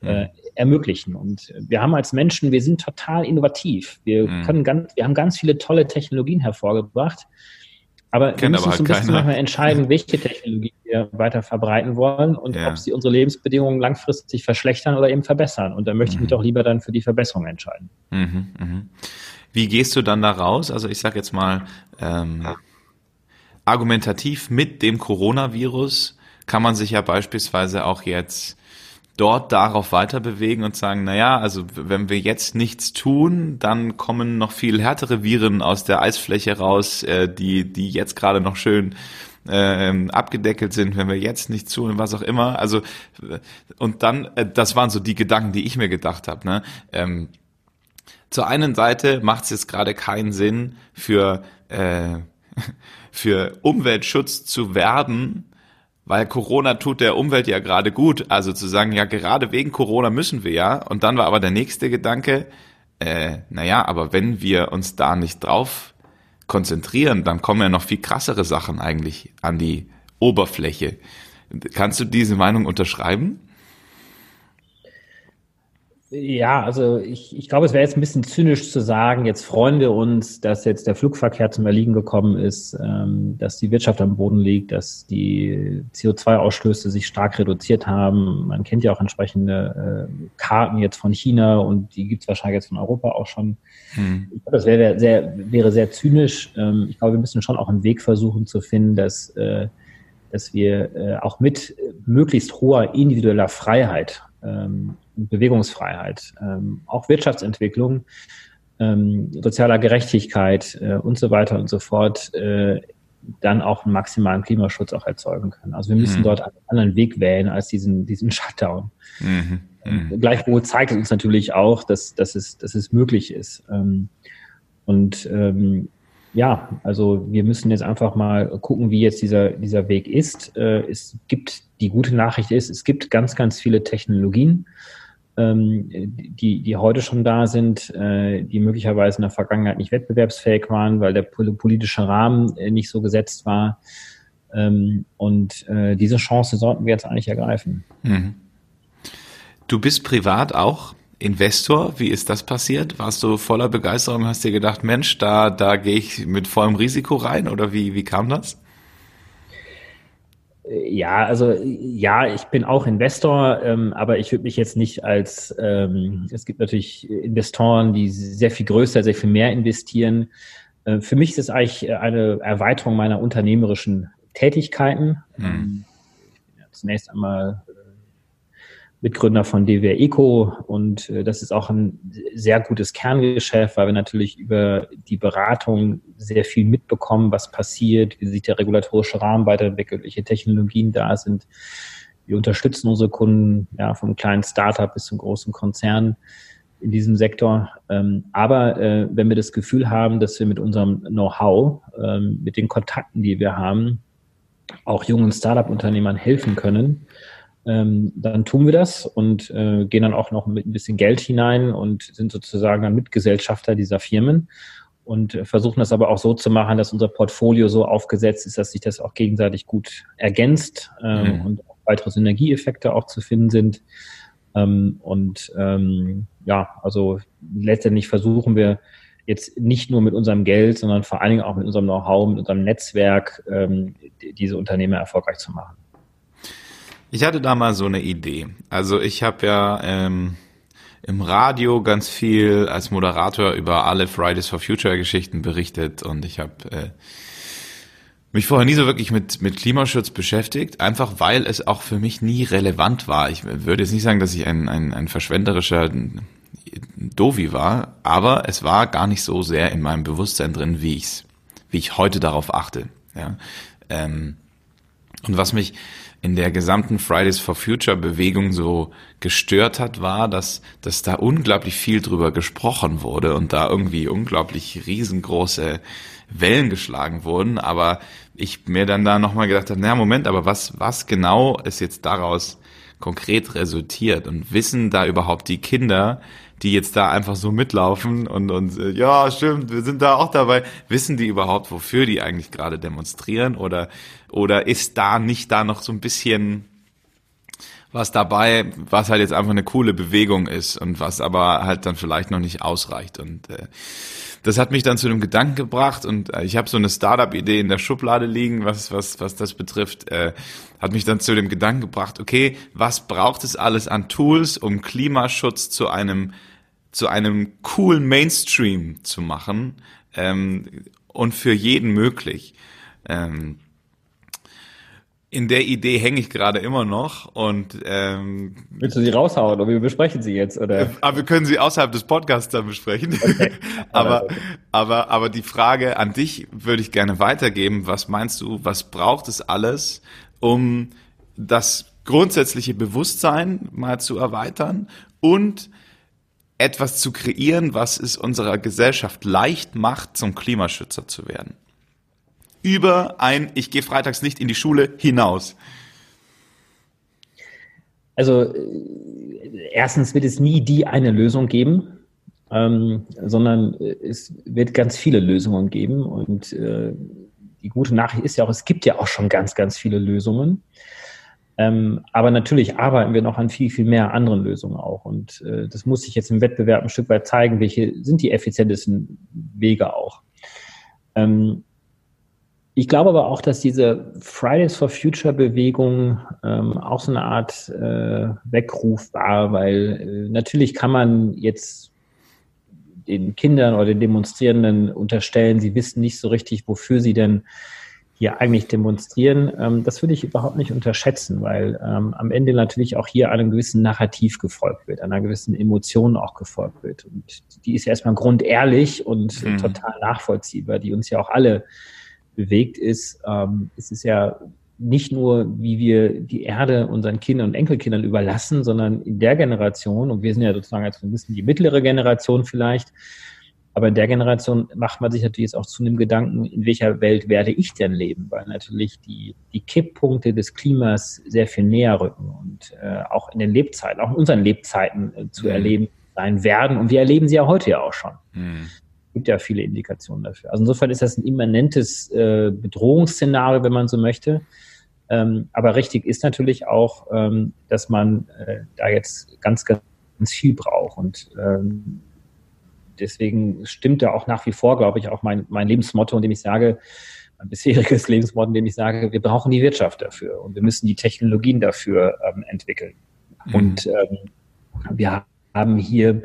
äh, mhm. ermöglichen. Und wir haben als Menschen, wir sind total innovativ. Wir mhm. können ganz, wir haben ganz viele tolle Technologien hervorgebracht. Aber Kennt wir müssen uns ein bisschen manchmal entscheiden, welche Technologie wir weiter verbreiten wollen und ja. ob sie unsere Lebensbedingungen langfristig verschlechtern oder eben verbessern. Und da möchte ich mich mhm. doch lieber dann für die Verbesserung entscheiden. Mhm, mh. Wie gehst du dann da raus? Also ich sage jetzt mal, ähm, argumentativ mit dem Coronavirus kann man sich ja beispielsweise auch jetzt dort darauf weiter bewegen und sagen, na ja, also wenn wir jetzt nichts tun, dann kommen noch viel härtere Viren aus der Eisfläche raus, äh, die, die jetzt gerade noch schön äh, abgedeckelt sind, wenn wir jetzt nichts tun, was auch immer. Also und dann, äh, das waren so die Gedanken, die ich mir gedacht habe. Ne? Ähm, zur einen Seite macht es jetzt gerade keinen Sinn für äh, für Umweltschutz zu werben, weil Corona tut der Umwelt ja gerade gut. Also zu sagen, ja, gerade wegen Corona müssen wir ja. Und dann war aber der nächste Gedanke, äh, naja, aber wenn wir uns da nicht drauf konzentrieren, dann kommen ja noch viel krassere Sachen eigentlich an die Oberfläche. Kannst du diese Meinung unterschreiben? Ja, also ich, ich glaube, es wäre jetzt ein bisschen zynisch zu sagen, jetzt freuen wir uns, dass jetzt der Flugverkehr zum Erliegen gekommen ist, ähm, dass die Wirtschaft am Boden liegt, dass die CO2-Ausstöße sich stark reduziert haben. Man kennt ja auch entsprechende äh, Karten jetzt von China und die gibt es wahrscheinlich jetzt von Europa auch schon. Hm. Ich glaube, das wäre sehr, wäre sehr zynisch. Ähm, ich glaube, wir müssen schon auch einen Weg versuchen zu finden, dass, äh, dass wir äh, auch mit möglichst hoher individueller Freiheit ähm, Bewegungsfreiheit, ähm, auch Wirtschaftsentwicklung, ähm, sozialer Gerechtigkeit äh, und so weiter und so fort, äh, dann auch einen maximalen Klimaschutz auch erzeugen können. Also wir müssen mhm. dort einen anderen Weg wählen als diesen, diesen Shutdown. Mhm. Mhm. Gleichwohl zeigt es uns natürlich auch, dass, dass, es, dass es möglich ist. Ähm, und ähm, ja, also wir müssen jetzt einfach mal gucken, wie jetzt dieser, dieser Weg ist. Äh, es gibt, die gute Nachricht ist, es gibt ganz, ganz viele Technologien, die, die heute schon da sind, äh, die möglicherweise in der Vergangenheit nicht wettbewerbsfähig waren, weil der politische Rahmen äh, nicht so gesetzt war. Ähm, und diese Chance sollten wir jetzt eigentlich ergreifen. Mhm. Du bist privat auch Investor. Wie ist das passiert? Warst du voller Begeisterung, hast dir gedacht, Mensch, da, da gehe ich mit vollem Risiko rein oder wie, wie kam das? Ja, also ja, ich bin auch Investor, ähm, aber ich würde mich jetzt nicht als, ähm, es gibt natürlich Investoren, die sehr viel größer, sehr viel mehr investieren. Äh, für mich ist es eigentlich eine Erweiterung meiner unternehmerischen Tätigkeiten. Mhm. Zunächst einmal Mitgründer von DWR Eco und äh, das ist auch ein sehr gutes Kerngeschäft, weil wir natürlich über die Beratung sehr viel mitbekommen, was passiert, wie sich der regulatorische Rahmen weiterentwickelt, welche Technologien da sind. Wir unterstützen unsere Kunden ja, vom kleinen Startup bis zum großen Konzern in diesem Sektor. Ähm, aber äh, wenn wir das Gefühl haben, dass wir mit unserem Know-how, ähm, mit den Kontakten, die wir haben, auch jungen Startup-Unternehmern helfen können, ähm, dann tun wir das und äh, gehen dann auch noch mit ein bisschen Geld hinein und sind sozusagen dann Mitgesellschafter dieser Firmen und äh, versuchen das aber auch so zu machen, dass unser Portfolio so aufgesetzt ist, dass sich das auch gegenseitig gut ergänzt ähm, mhm. und auch weitere Synergieeffekte auch zu finden sind. Ähm, und ähm, ja, also letztendlich versuchen wir jetzt nicht nur mit unserem Geld, sondern vor allen Dingen auch mit unserem Know-how, mit unserem Netzwerk ähm, diese Unternehmen erfolgreich zu machen. Ich hatte da mal so eine Idee. Also ich habe ja ähm, im Radio ganz viel als Moderator über alle Fridays for Future Geschichten berichtet und ich habe äh, mich vorher nie so wirklich mit, mit Klimaschutz beschäftigt, einfach weil es auch für mich nie relevant war. Ich würde jetzt nicht sagen, dass ich ein, ein, ein verschwenderischer Dovi war, aber es war gar nicht so sehr in meinem Bewusstsein drin, wie ich's, wie ich heute darauf achte. Ja? Ähm, und was mich in der gesamten Fridays for Future Bewegung so gestört hat, war, dass, dass da unglaublich viel drüber gesprochen wurde und da irgendwie unglaublich riesengroße Wellen geschlagen wurden. Aber ich mir dann da nochmal gedacht habe, na Moment, aber was, was genau ist jetzt daraus konkret resultiert? Und wissen da überhaupt die Kinder, die jetzt da einfach so mitlaufen und, und äh, ja, stimmt, wir sind da auch dabei. Wissen die überhaupt, wofür die eigentlich gerade demonstrieren? Oder, oder ist da nicht da noch so ein bisschen was dabei, was halt jetzt einfach eine coole Bewegung ist und was aber halt dann vielleicht noch nicht ausreicht. Und äh, das hat mich dann zu einem Gedanken gebracht und äh, ich habe so eine Startup-Idee in der Schublade liegen, was, was, was das betrifft, äh, hat mich dann zu dem Gedanken gebracht, okay, was braucht es alles an Tools, um Klimaschutz zu einem zu einem coolen Mainstream zu machen ähm, und für jeden möglich. Ähm, in der Idee hänge ich gerade immer noch und ähm, willst du sie raushauen oder wir besprechen sie jetzt oder? Äh, aber wir können sie außerhalb des Podcasts dann besprechen. Okay. aber aber aber die Frage an dich würde ich gerne weitergeben. Was meinst du? Was braucht es alles, um das grundsätzliche Bewusstsein mal zu erweitern und etwas zu kreieren, was es unserer Gesellschaft leicht macht, zum Klimaschützer zu werden. Über ein Ich gehe freitags nicht in die Schule hinaus. Also äh, erstens wird es nie die eine Lösung geben, ähm, sondern es wird ganz viele Lösungen geben. Und äh, die gute Nachricht ist ja auch, es gibt ja auch schon ganz, ganz viele Lösungen. Ähm, aber natürlich arbeiten wir noch an viel, viel mehr anderen Lösungen auch. Und äh, das muss sich jetzt im Wettbewerb ein Stück weit zeigen, welche sind die effizientesten Wege auch. Ähm, ich glaube aber auch, dass diese Fridays for Future Bewegung ähm, auch so eine Art äh, Weckruf war, weil äh, natürlich kann man jetzt den Kindern oder den Demonstrierenden unterstellen, sie wissen nicht so richtig, wofür sie denn hier eigentlich demonstrieren, ähm, das würde ich überhaupt nicht unterschätzen, weil ähm, am Ende natürlich auch hier einem gewissen Narrativ gefolgt wird, einer gewissen Emotion auch gefolgt wird. Und die ist ja erstmal grundehrlich und mhm. total nachvollziehbar, die uns ja auch alle bewegt ist. Ähm, es ist ja nicht nur, wie wir die Erde unseren Kindern und Enkelkindern überlassen, sondern in der Generation, und wir sind ja sozusagen als ein bisschen die mittlere Generation vielleicht, aber in der Generation macht man sich natürlich jetzt auch zu einem Gedanken, in welcher Welt werde ich denn leben, weil natürlich die, die Kipppunkte des Klimas sehr viel näher rücken und äh, auch in den Lebzeiten, auch in unseren Lebzeiten äh, zu mhm. erleben sein werden. Und wir erleben sie ja heute ja auch schon. Mhm. Gibt ja viele Indikationen dafür. Also insofern ist das ein immanentes äh, Bedrohungsszenario, wenn man so möchte. Ähm, aber richtig ist natürlich auch, ähm, dass man äh, da jetzt ganz, ganz viel braucht. Und ähm, deswegen stimmt da auch nach wie vor, glaube ich, auch mein, mein Lebensmotto, indem ich sage, mein bisheriges Lebensmotto, indem ich sage, wir brauchen die Wirtschaft dafür und wir müssen die Technologien dafür ähm, entwickeln. Mhm. Und ähm, wir haben hier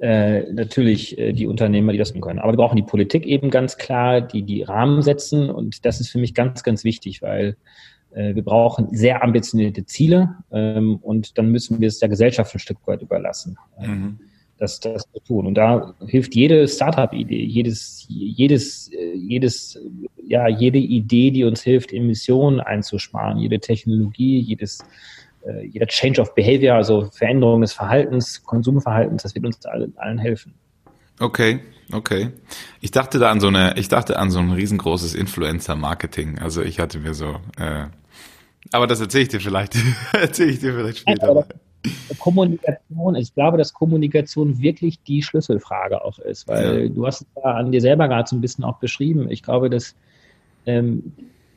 äh, natürlich äh, die Unternehmer, die das tun können. Aber wir brauchen die Politik eben ganz klar, die die Rahmen setzen. Und das ist für mich ganz, ganz wichtig, weil äh, wir brauchen sehr ambitionierte Ziele ähm, und dann müssen wir es der Gesellschaft ein Stück weit überlassen. Mhm das, das zu tun. Und da hilft jede Startup-Idee, jedes, jedes, jedes, ja, jede Idee, die uns hilft, Emissionen einzusparen, jede Technologie, jedes, äh, jeder Change of Behavior, also Veränderung des Verhaltens, Konsumverhaltens, das wird uns allen, allen helfen. Okay, okay. Ich dachte da an so eine, ich dachte an so ein riesengroßes Influencer-Marketing. Also ich hatte mir so, äh, aber das erzähle ich dir vielleicht, erzähle ich dir vielleicht später. Kommunikation, ich glaube, dass Kommunikation wirklich die Schlüsselfrage auch ist, weil ja. du hast es ja an dir selber gerade so ein bisschen auch beschrieben. Ich glaube, dass ähm,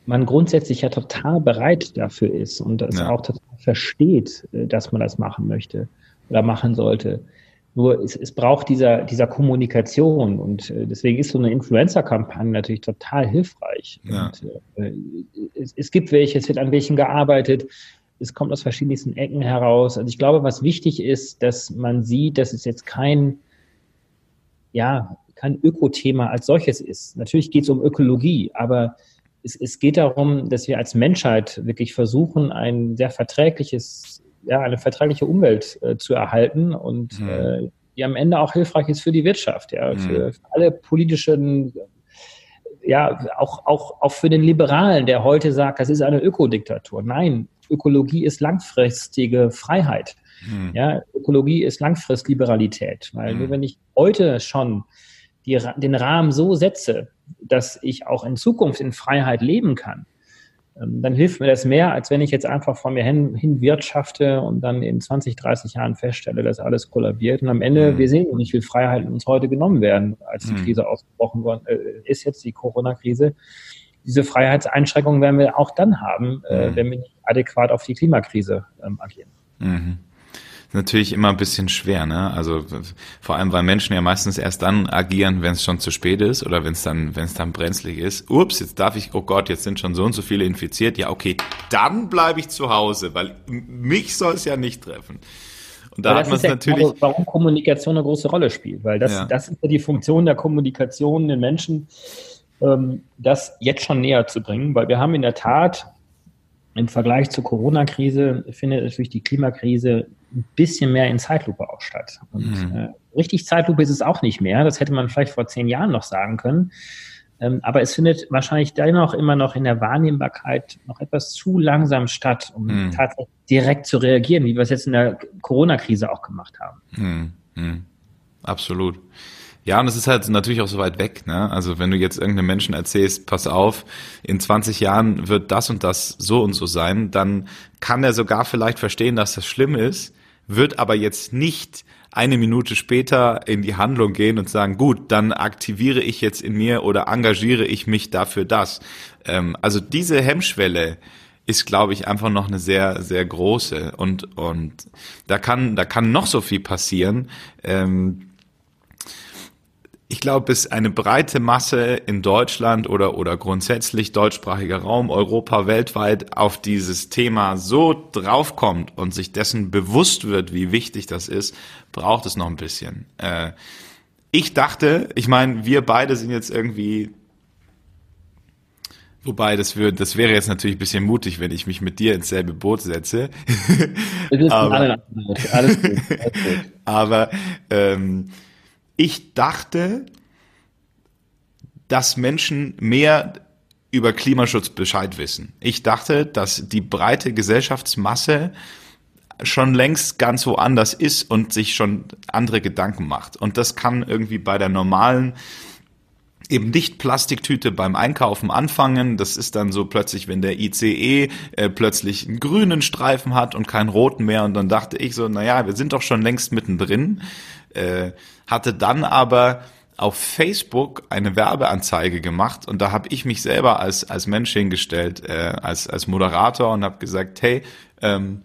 man grundsätzlich ja total bereit dafür ist und das ja. auch total versteht, äh, dass man das machen möchte oder machen sollte. Nur es, es braucht dieser, dieser Kommunikation und äh, deswegen ist so eine Influencer-Kampagne natürlich total hilfreich. Ja. Und, äh, es, es gibt welche, es wird an welchen gearbeitet es kommt aus verschiedensten Ecken heraus. Also ich glaube, was wichtig ist, dass man sieht, dass es jetzt kein, ja, kein Ökothema als solches ist. Natürlich geht es um Ökologie, aber es, es geht darum, dass wir als Menschheit wirklich versuchen, ein sehr verträgliches, ja, eine verträgliche Umwelt äh, zu erhalten und mhm. äh, die am Ende auch hilfreich ist für die Wirtschaft, ja, mhm. für, für alle politischen ja, auch, auch, auch für den Liberalen, der heute sagt, das ist eine Ökodiktatur. Nein, Ökologie ist langfristige Freiheit. Hm. Ja, Ökologie ist Langfristliberalität, weil hm. nur wenn ich heute schon die, den Rahmen so setze, dass ich auch in Zukunft in Freiheit leben kann, ähm, dann hilft mir das mehr, als wenn ich jetzt einfach vor mir hin, hin wirtschafte und dann in 20, 30 Jahren feststelle, dass alles kollabiert. Und am Ende, mhm. wir sehen, wie viel Freiheiten uns heute genommen werden, als die mhm. Krise ausgebrochen worden äh, ist, jetzt die Corona-Krise diese Freiheitseinschränkungen werden wir auch dann haben, äh, mhm. wenn wir nicht adäquat auf die Klimakrise ähm, agieren. Natürlich immer ein bisschen schwer, ne? Also vor allem, weil Menschen ja meistens erst dann agieren, wenn es schon zu spät ist oder wenn es dann, wenn es dann brenzlig ist. Ups, jetzt darf ich, oh Gott, jetzt sind schon so und so viele infiziert. Ja, okay, dann bleibe ich zu Hause, weil mich soll es ja nicht treffen. Und da hat man es ja natürlich. Genau, warum Kommunikation eine große Rolle spielt, weil das, ja. das ist ja die Funktion der Kommunikation den Menschen ähm, das jetzt schon näher zu bringen, weil wir haben in der Tat im Vergleich zur Corona-Krise findet natürlich die Klimakrise ein bisschen mehr in Zeitlupe auch statt. Und mhm. äh, richtig Zeitlupe ist es auch nicht mehr. Das hätte man vielleicht vor zehn Jahren noch sagen können. Ähm, aber es findet wahrscheinlich dennoch immer noch in der Wahrnehmbarkeit noch etwas zu langsam statt, um mhm. tatsächlich direkt zu reagieren, wie wir es jetzt in der Corona-Krise auch gemacht haben. Mhm. mhm. Absolut. Ja, und es ist halt natürlich auch so weit weg. Ne? Also wenn du jetzt irgendeinem Menschen erzählst, pass auf, in 20 Jahren wird das und das so und so sein, dann kann er sogar vielleicht verstehen, dass das schlimm ist, wird aber jetzt nicht eine Minute später in die Handlung gehen und sagen, gut, dann aktiviere ich jetzt in mir oder engagiere ich mich dafür das. Ähm, also diese Hemmschwelle ist, glaube ich, einfach noch eine sehr, sehr große und und da kann da kann noch so viel passieren. Ähm, ich glaube, bis eine breite Masse in Deutschland oder, oder grundsätzlich deutschsprachiger Raum, Europa, weltweit auf dieses Thema so draufkommt und sich dessen bewusst wird, wie wichtig das ist, braucht es noch ein bisschen. Äh, ich dachte, ich meine, wir beide sind jetzt irgendwie Wobei, das, würde, das wäre jetzt natürlich ein bisschen mutig, wenn ich mich mit dir ins selbe Boot setze. aber, alles gut, alles gut. aber ähm, ich dachte, dass Menschen mehr über Klimaschutz Bescheid wissen. Ich dachte, dass die breite Gesellschaftsmasse schon längst ganz woanders ist und sich schon andere Gedanken macht. Und das kann irgendwie bei der normalen eben nicht Plastiktüte beim Einkaufen anfangen. Das ist dann so plötzlich, wenn der ICE äh, plötzlich einen grünen Streifen hat und keinen roten mehr. Und dann dachte ich so, naja, wir sind doch schon längst mittendrin. Äh, hatte dann aber auf Facebook eine Werbeanzeige gemacht und da habe ich mich selber als, als Mensch hingestellt, äh, als, als Moderator und habe gesagt, hey, ähm,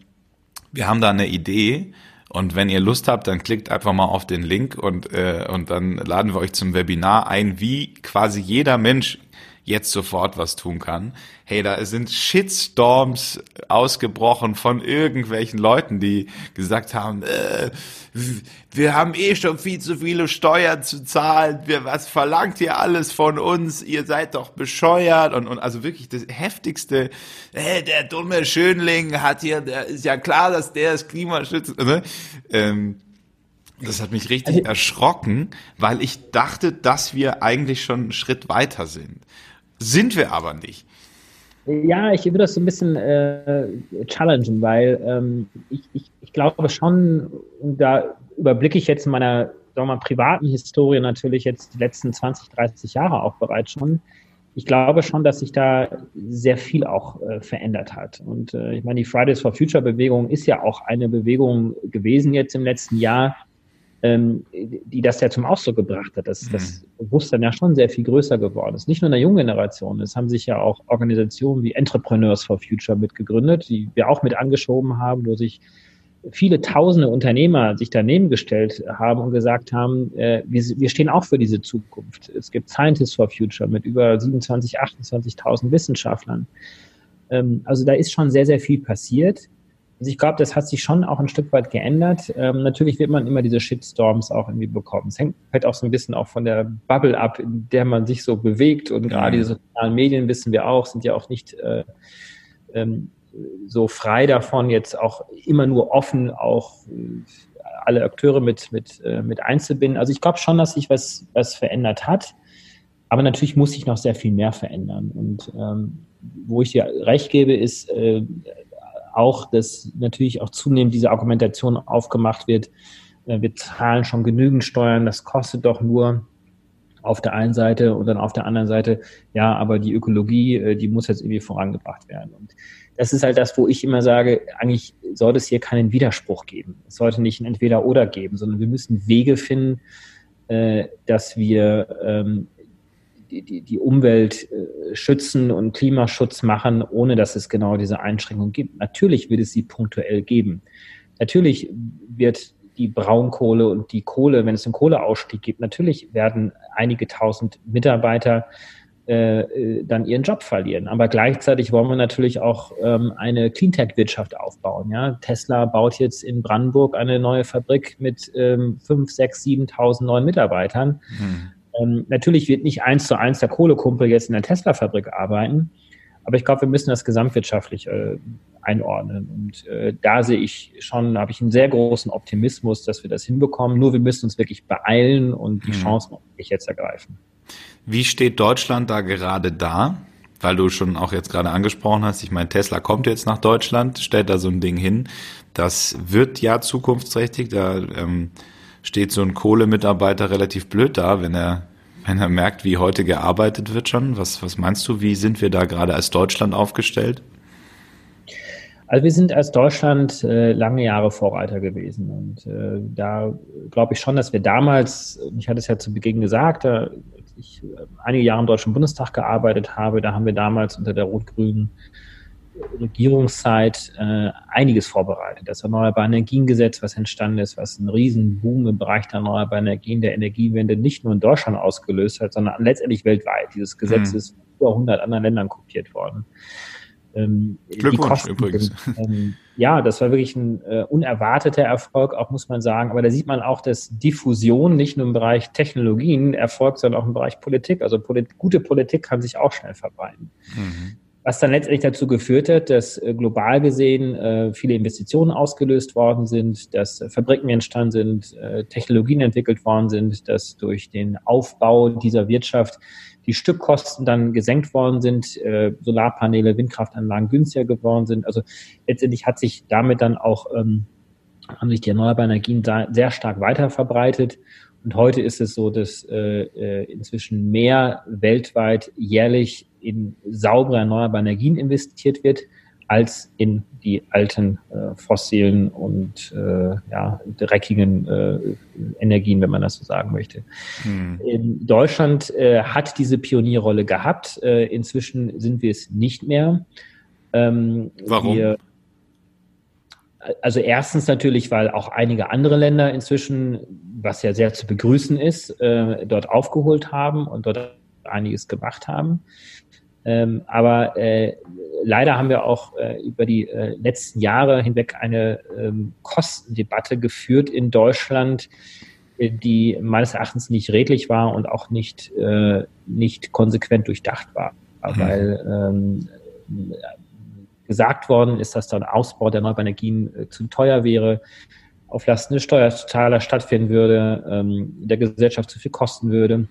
wir haben da eine Idee und wenn ihr Lust habt, dann klickt einfach mal auf den Link und, äh, und dann laden wir euch zum Webinar ein, wie quasi jeder Mensch jetzt sofort was tun kann. Hey, da sind Shitstorms ausgebrochen von irgendwelchen Leuten, die gesagt haben, äh, wir haben eh schon viel zu viele Steuern zu zahlen, wir, was verlangt ihr alles von uns, ihr seid doch bescheuert und, und also wirklich das heftigste, hey, der dumme Schönling hat hier, der ist ja klar, dass der das Klima schützt, ne? ähm, das hat mich richtig also erschrocken, weil ich dachte, dass wir eigentlich schon einen Schritt weiter sind. Sind wir aber nicht. Ja, ich würde das so ein bisschen äh, challengen, weil ähm, ich, ich, ich glaube schon, und da überblicke ich jetzt in meiner sagen wir mal, privaten Historie natürlich jetzt die letzten 20, 30 Jahre auch bereits schon. Ich glaube schon, dass sich da sehr viel auch äh, verändert hat. Und äh, ich meine, die Fridays for Future Bewegung ist ja auch eine Bewegung gewesen jetzt im letzten Jahr, ähm, die das ja zum Ausdruck gebracht hat, dass mhm. das Bewusstsein ja schon sehr viel größer geworden ist. Nicht nur in der jungen Generation. Es haben sich ja auch Organisationen wie Entrepreneurs for Future mitgegründet, die wir auch mit angeschoben haben, wo sich viele tausende Unternehmer sich daneben gestellt haben und gesagt haben, äh, wir, wir stehen auch für diese Zukunft. Es gibt Scientists for Future mit über 27, 28.000 Wissenschaftlern. Ähm, also da ist schon sehr, sehr viel passiert. Also ich glaube, das hat sich schon auch ein Stück weit geändert. Ähm, natürlich wird man immer diese Shitstorms auch irgendwie bekommen. Es hängt halt auch so ein bisschen auch von der Bubble ab, in der man sich so bewegt. Und gerade die sozialen Medien, wissen wir auch, sind ja auch nicht äh, ähm, so frei davon, jetzt auch immer nur offen auch äh, alle Akteure mit, mit, äh, mit einzubinden. Also ich glaube schon, dass sich was, was verändert hat. Aber natürlich muss sich noch sehr viel mehr verändern. Und ähm, wo ich dir recht gebe, ist, äh, auch, dass natürlich auch zunehmend diese Argumentation aufgemacht wird, äh, wir zahlen schon genügend Steuern, das kostet doch nur auf der einen Seite und dann auf der anderen Seite, ja, aber die Ökologie, äh, die muss jetzt irgendwie vorangebracht werden. Und das ist halt das, wo ich immer sage, eigentlich sollte es hier keinen Widerspruch geben. Es sollte nicht ein Entweder-Oder geben, sondern wir müssen Wege finden, äh, dass wir ähm, die, die, die Umwelt äh, schützen und Klimaschutz machen, ohne dass es genau diese Einschränkungen gibt. Natürlich wird es sie punktuell geben. Natürlich wird die Braunkohle und die Kohle, wenn es einen Kohleausstieg gibt, natürlich werden einige tausend Mitarbeiter äh, äh dann ihren Job verlieren. Aber gleichzeitig wollen wir natürlich auch ähm, eine Cleantech-Wirtschaft aufbauen. Ja? Tesla baut jetzt in Brandenburg eine neue Fabrik mit ähm, 5, 6, 7.000 neuen Mitarbeitern. Hm. Ähm, natürlich wird nicht eins zu eins der Kohlekumpel jetzt in der Tesla-Fabrik arbeiten, aber ich glaube, wir müssen das gesamtwirtschaftlich äh, einordnen. Und äh, da sehe ich schon, habe ich einen sehr großen Optimismus, dass wir das hinbekommen. Nur wir müssen uns wirklich beeilen und die mhm. Chancen wirklich jetzt ergreifen. Wie steht Deutschland da gerade da? Weil du schon auch jetzt gerade angesprochen hast, ich meine, Tesla kommt jetzt nach Deutschland, stellt da so ein Ding hin. Das wird ja zukunftsträchtig. Da ähm, steht so ein Kohlemitarbeiter relativ blöd da, wenn er, wenn er merkt, wie heute gearbeitet wird schon. Was, was meinst du, wie sind wir da gerade als Deutschland aufgestellt? Also wir sind als Deutschland äh, lange Jahre Vorreiter gewesen und äh, da glaube ich schon, dass wir damals, ich hatte es ja zu Beginn gesagt, da ich äh, einige Jahre im Deutschen Bundestag gearbeitet habe, da haben wir damals unter der rot-grünen Regierungszeit äh, einiges vorbereitet. Das Erneuerbare Energiengesetz, was entstanden ist, was einen riesen Boom im Bereich der erneuerbaren Energien, der Energiewende nicht nur in Deutschland ausgelöst hat, sondern letztlich weltweit. Dieses Gesetz hm. ist in über 100 anderen Ländern kopiert worden. Ähm, Glückwunsch übrigens. Sind, ähm, ja, das war wirklich ein äh, unerwarteter Erfolg, auch muss man sagen. Aber da sieht man auch, dass Diffusion nicht nur im Bereich Technologien erfolgt, sondern auch im Bereich Politik. Also Polit gute Politik kann sich auch schnell verbreiten. Mhm was dann letztendlich dazu geführt hat, dass äh, global gesehen äh, viele Investitionen ausgelöst worden sind, dass Fabriken entstanden sind, äh, Technologien entwickelt worden sind, dass durch den Aufbau dieser Wirtschaft die Stückkosten dann gesenkt worden sind, Solarpaneele, Windkraftanlagen günstiger geworden sind. Also letztendlich hat sich damit dann auch ähm, haben sich die erneuerbaren Energien sehr stark weiter verbreitet. Und heute ist es so, dass äh, inzwischen mehr weltweit jährlich in saubere erneuerbare Energien investiert wird, als in die alten äh, fossilen und äh, ja, dreckigen äh, Energien, wenn man das so sagen möchte. Hm. In Deutschland äh, hat diese Pionierrolle gehabt. Äh, inzwischen sind wir es nicht mehr. Ähm, Warum? Wir, also erstens natürlich, weil auch einige andere Länder inzwischen, was ja sehr zu begrüßen ist, äh, dort aufgeholt haben und dort einiges gemacht haben. Ähm, aber äh, leider haben wir auch äh, über die äh, letzten Jahre hinweg eine ähm, Kostendebatte geführt in Deutschland, die meines Erachtens nicht redlich war und auch nicht, äh, nicht konsequent durchdacht war. Mhm. Weil ähm, gesagt worden ist, dass der Ausbau der erneuerbaren Energien äh, zu teuer wäre, auf Lasten des Steuerzahlers stattfinden würde, ähm, der Gesellschaft zu viel kosten würde.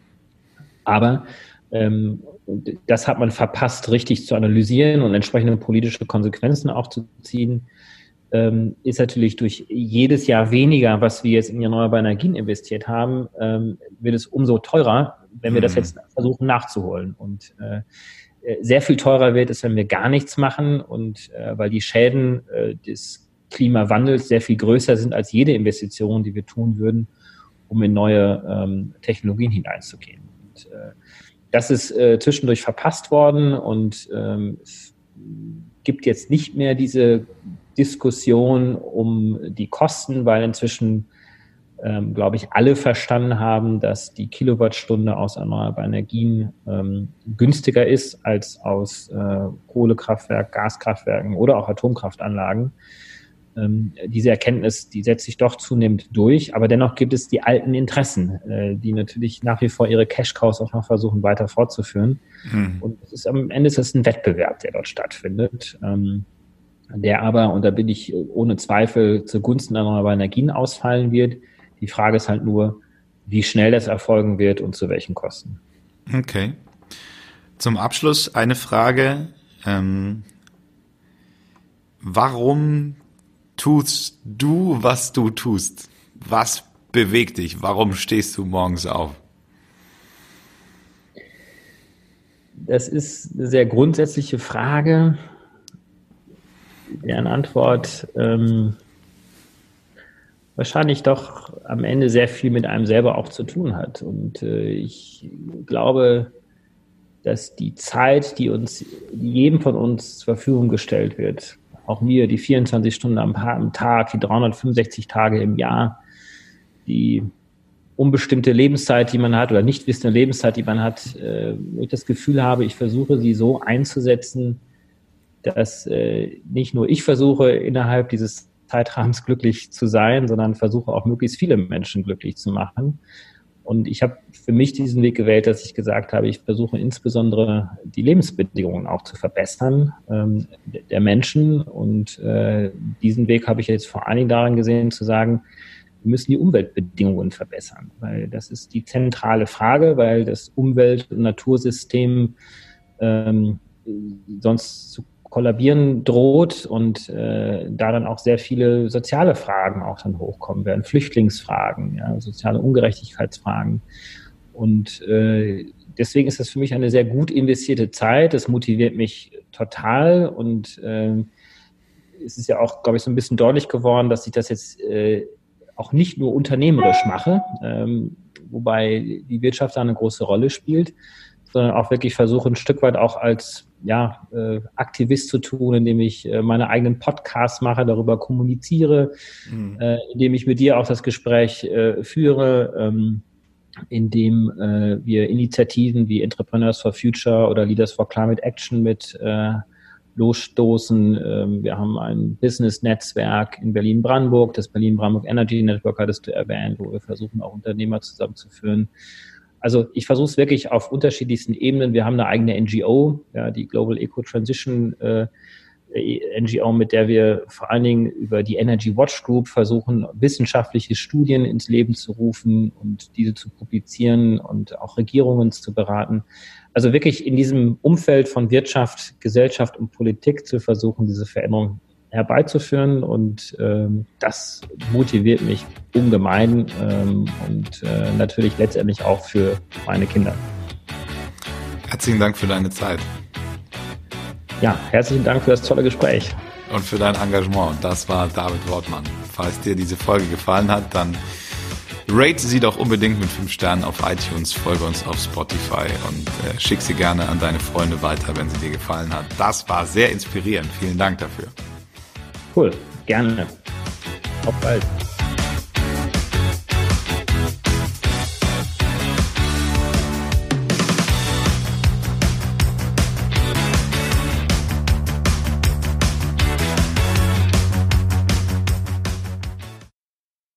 Aber das hat man verpasst, richtig zu analysieren und entsprechende politische Konsequenzen auch zu ziehen. Ähm, ist natürlich durch jedes Jahr weniger, was wir jetzt in erneuerbare Energien investiert haben, ähm, wird es umso teurer, wenn wir das mhm. jetzt versuchen nachzuholen. Und äh, sehr viel teurer wird es, wenn wir gar nichts machen und äh, weil die Schäden äh, des Klimawandels sehr viel größer sind als jede Investition, die wir tun würden, um in neue ähm, Technologien hineinzugehen. Und, äh, das ist äh, zwischendurch verpasst worden und ähm, es gibt jetzt nicht mehr diese Diskussion um die Kosten, weil inzwischen, ähm, glaube ich, alle verstanden haben, dass die Kilowattstunde aus erneuerbaren Energien ähm, günstiger ist als aus äh, Kohlekraftwerken, Gaskraftwerken oder auch Atomkraftanlagen diese Erkenntnis, die setzt sich doch zunehmend durch, aber dennoch gibt es die alten Interessen, äh, die natürlich nach wie vor ihre Cash-Cows auch noch versuchen weiter fortzuführen. Mhm. Und es ist am Ende ist es ein Wettbewerb, der dort stattfindet, ähm, der aber, und da bin ich ohne Zweifel zugunsten erneuerbarer Energien ausfallen wird. Die Frage ist halt nur, wie schnell das erfolgen wird und zu welchen Kosten. Okay. Zum Abschluss eine Frage. Ähm, warum tust du, was du tust? Was bewegt dich? Warum stehst du morgens auf? Das ist eine sehr grundsätzliche Frage, deren Antwort ähm, wahrscheinlich doch am Ende sehr viel mit einem selber auch zu tun hat. Und äh, ich glaube, dass die Zeit, die uns, die jedem von uns zur Verfügung gestellt wird, auch mir die 24 Stunden am, Tag, die 365 Tage im Jahr, die unbestimmte Lebenszeit, die man hat oder nicht wissende Lebenszeit, die man hat, äh, wo ich das Gefühl habe, ich versuche sie so einzusetzen, dass äh, nicht nur ich versuche, innerhalb dieses Zeitrahmens glücklich zu sein, sondern versuche auch möglichst viele Menschen glücklich zu machen. Und ich habe für mich diesen Weg gewählt, dass ich gesagt habe, ich versuche insbesondere die Lebensbedingungen auch zu verbessern ähm, der Menschen. Und äh, diesen Weg habe ich jetzt vor allen Dingen daran gesehen, zu sagen, wir müssen die Umweltbedingungen verbessern, weil das ist die zentrale Frage, weil das Umwelt- und Natursystem ähm, sonst zu kollabieren droht und äh, da dann auch sehr viele soziale Fragen auch dann hochkommen werden, Flüchtlingsfragen, ja, soziale Ungerechtigkeitsfragen. Und äh, deswegen ist das für mich eine sehr gut investierte Zeit. Das motiviert mich total und äh, es ist ja auch, glaube ich, so ein bisschen deutlich geworden, dass ich das jetzt äh, auch nicht nur unternehmerisch mache, ähm, wobei die Wirtschaft da eine große Rolle spielt, sondern auch wirklich versuche, ein Stück weit auch als ja, äh, Aktivist zu tun, indem ich äh, meine eigenen Podcasts mache, darüber kommuniziere, mhm. äh, indem ich mit dir auch das Gespräch äh, führe, ähm, indem äh, wir Initiativen wie Entrepreneurs for Future oder Leaders for Climate Action mit äh, losstoßen. Ähm, wir haben ein Business-Netzwerk in Berlin-Brandenburg, das Berlin-Brandenburg Energy Network hattest du erwähnt, wo wir versuchen, auch Unternehmer zusammenzuführen. Also ich versuche es wirklich auf unterschiedlichsten Ebenen. Wir haben eine eigene NGO, ja, die Global Eco Transition äh, NGO, mit der wir vor allen Dingen über die Energy Watch Group versuchen, wissenschaftliche Studien ins Leben zu rufen und diese zu publizieren und auch Regierungen zu beraten. Also wirklich in diesem Umfeld von Wirtschaft, Gesellschaft und Politik zu versuchen, diese Veränderung herbeizuführen und ähm, das motiviert mich ungemein ähm, und äh, natürlich letztendlich auch für meine Kinder. Herzlichen Dank für deine Zeit. ja, herzlichen Dank für das tolle Gespräch. Und für dein Engagement. Das war David Wortmann. Falls dir diese Folge gefallen hat, dann rate sie doch unbedingt mit 5 Sternen auf iTunes, folge uns auf Spotify und äh, schick sie gerne an deine Freunde weiter, wenn sie dir gefallen hat. Das war sehr inspirierend. Vielen Dank dafür. Cool, gerne. Auf bald.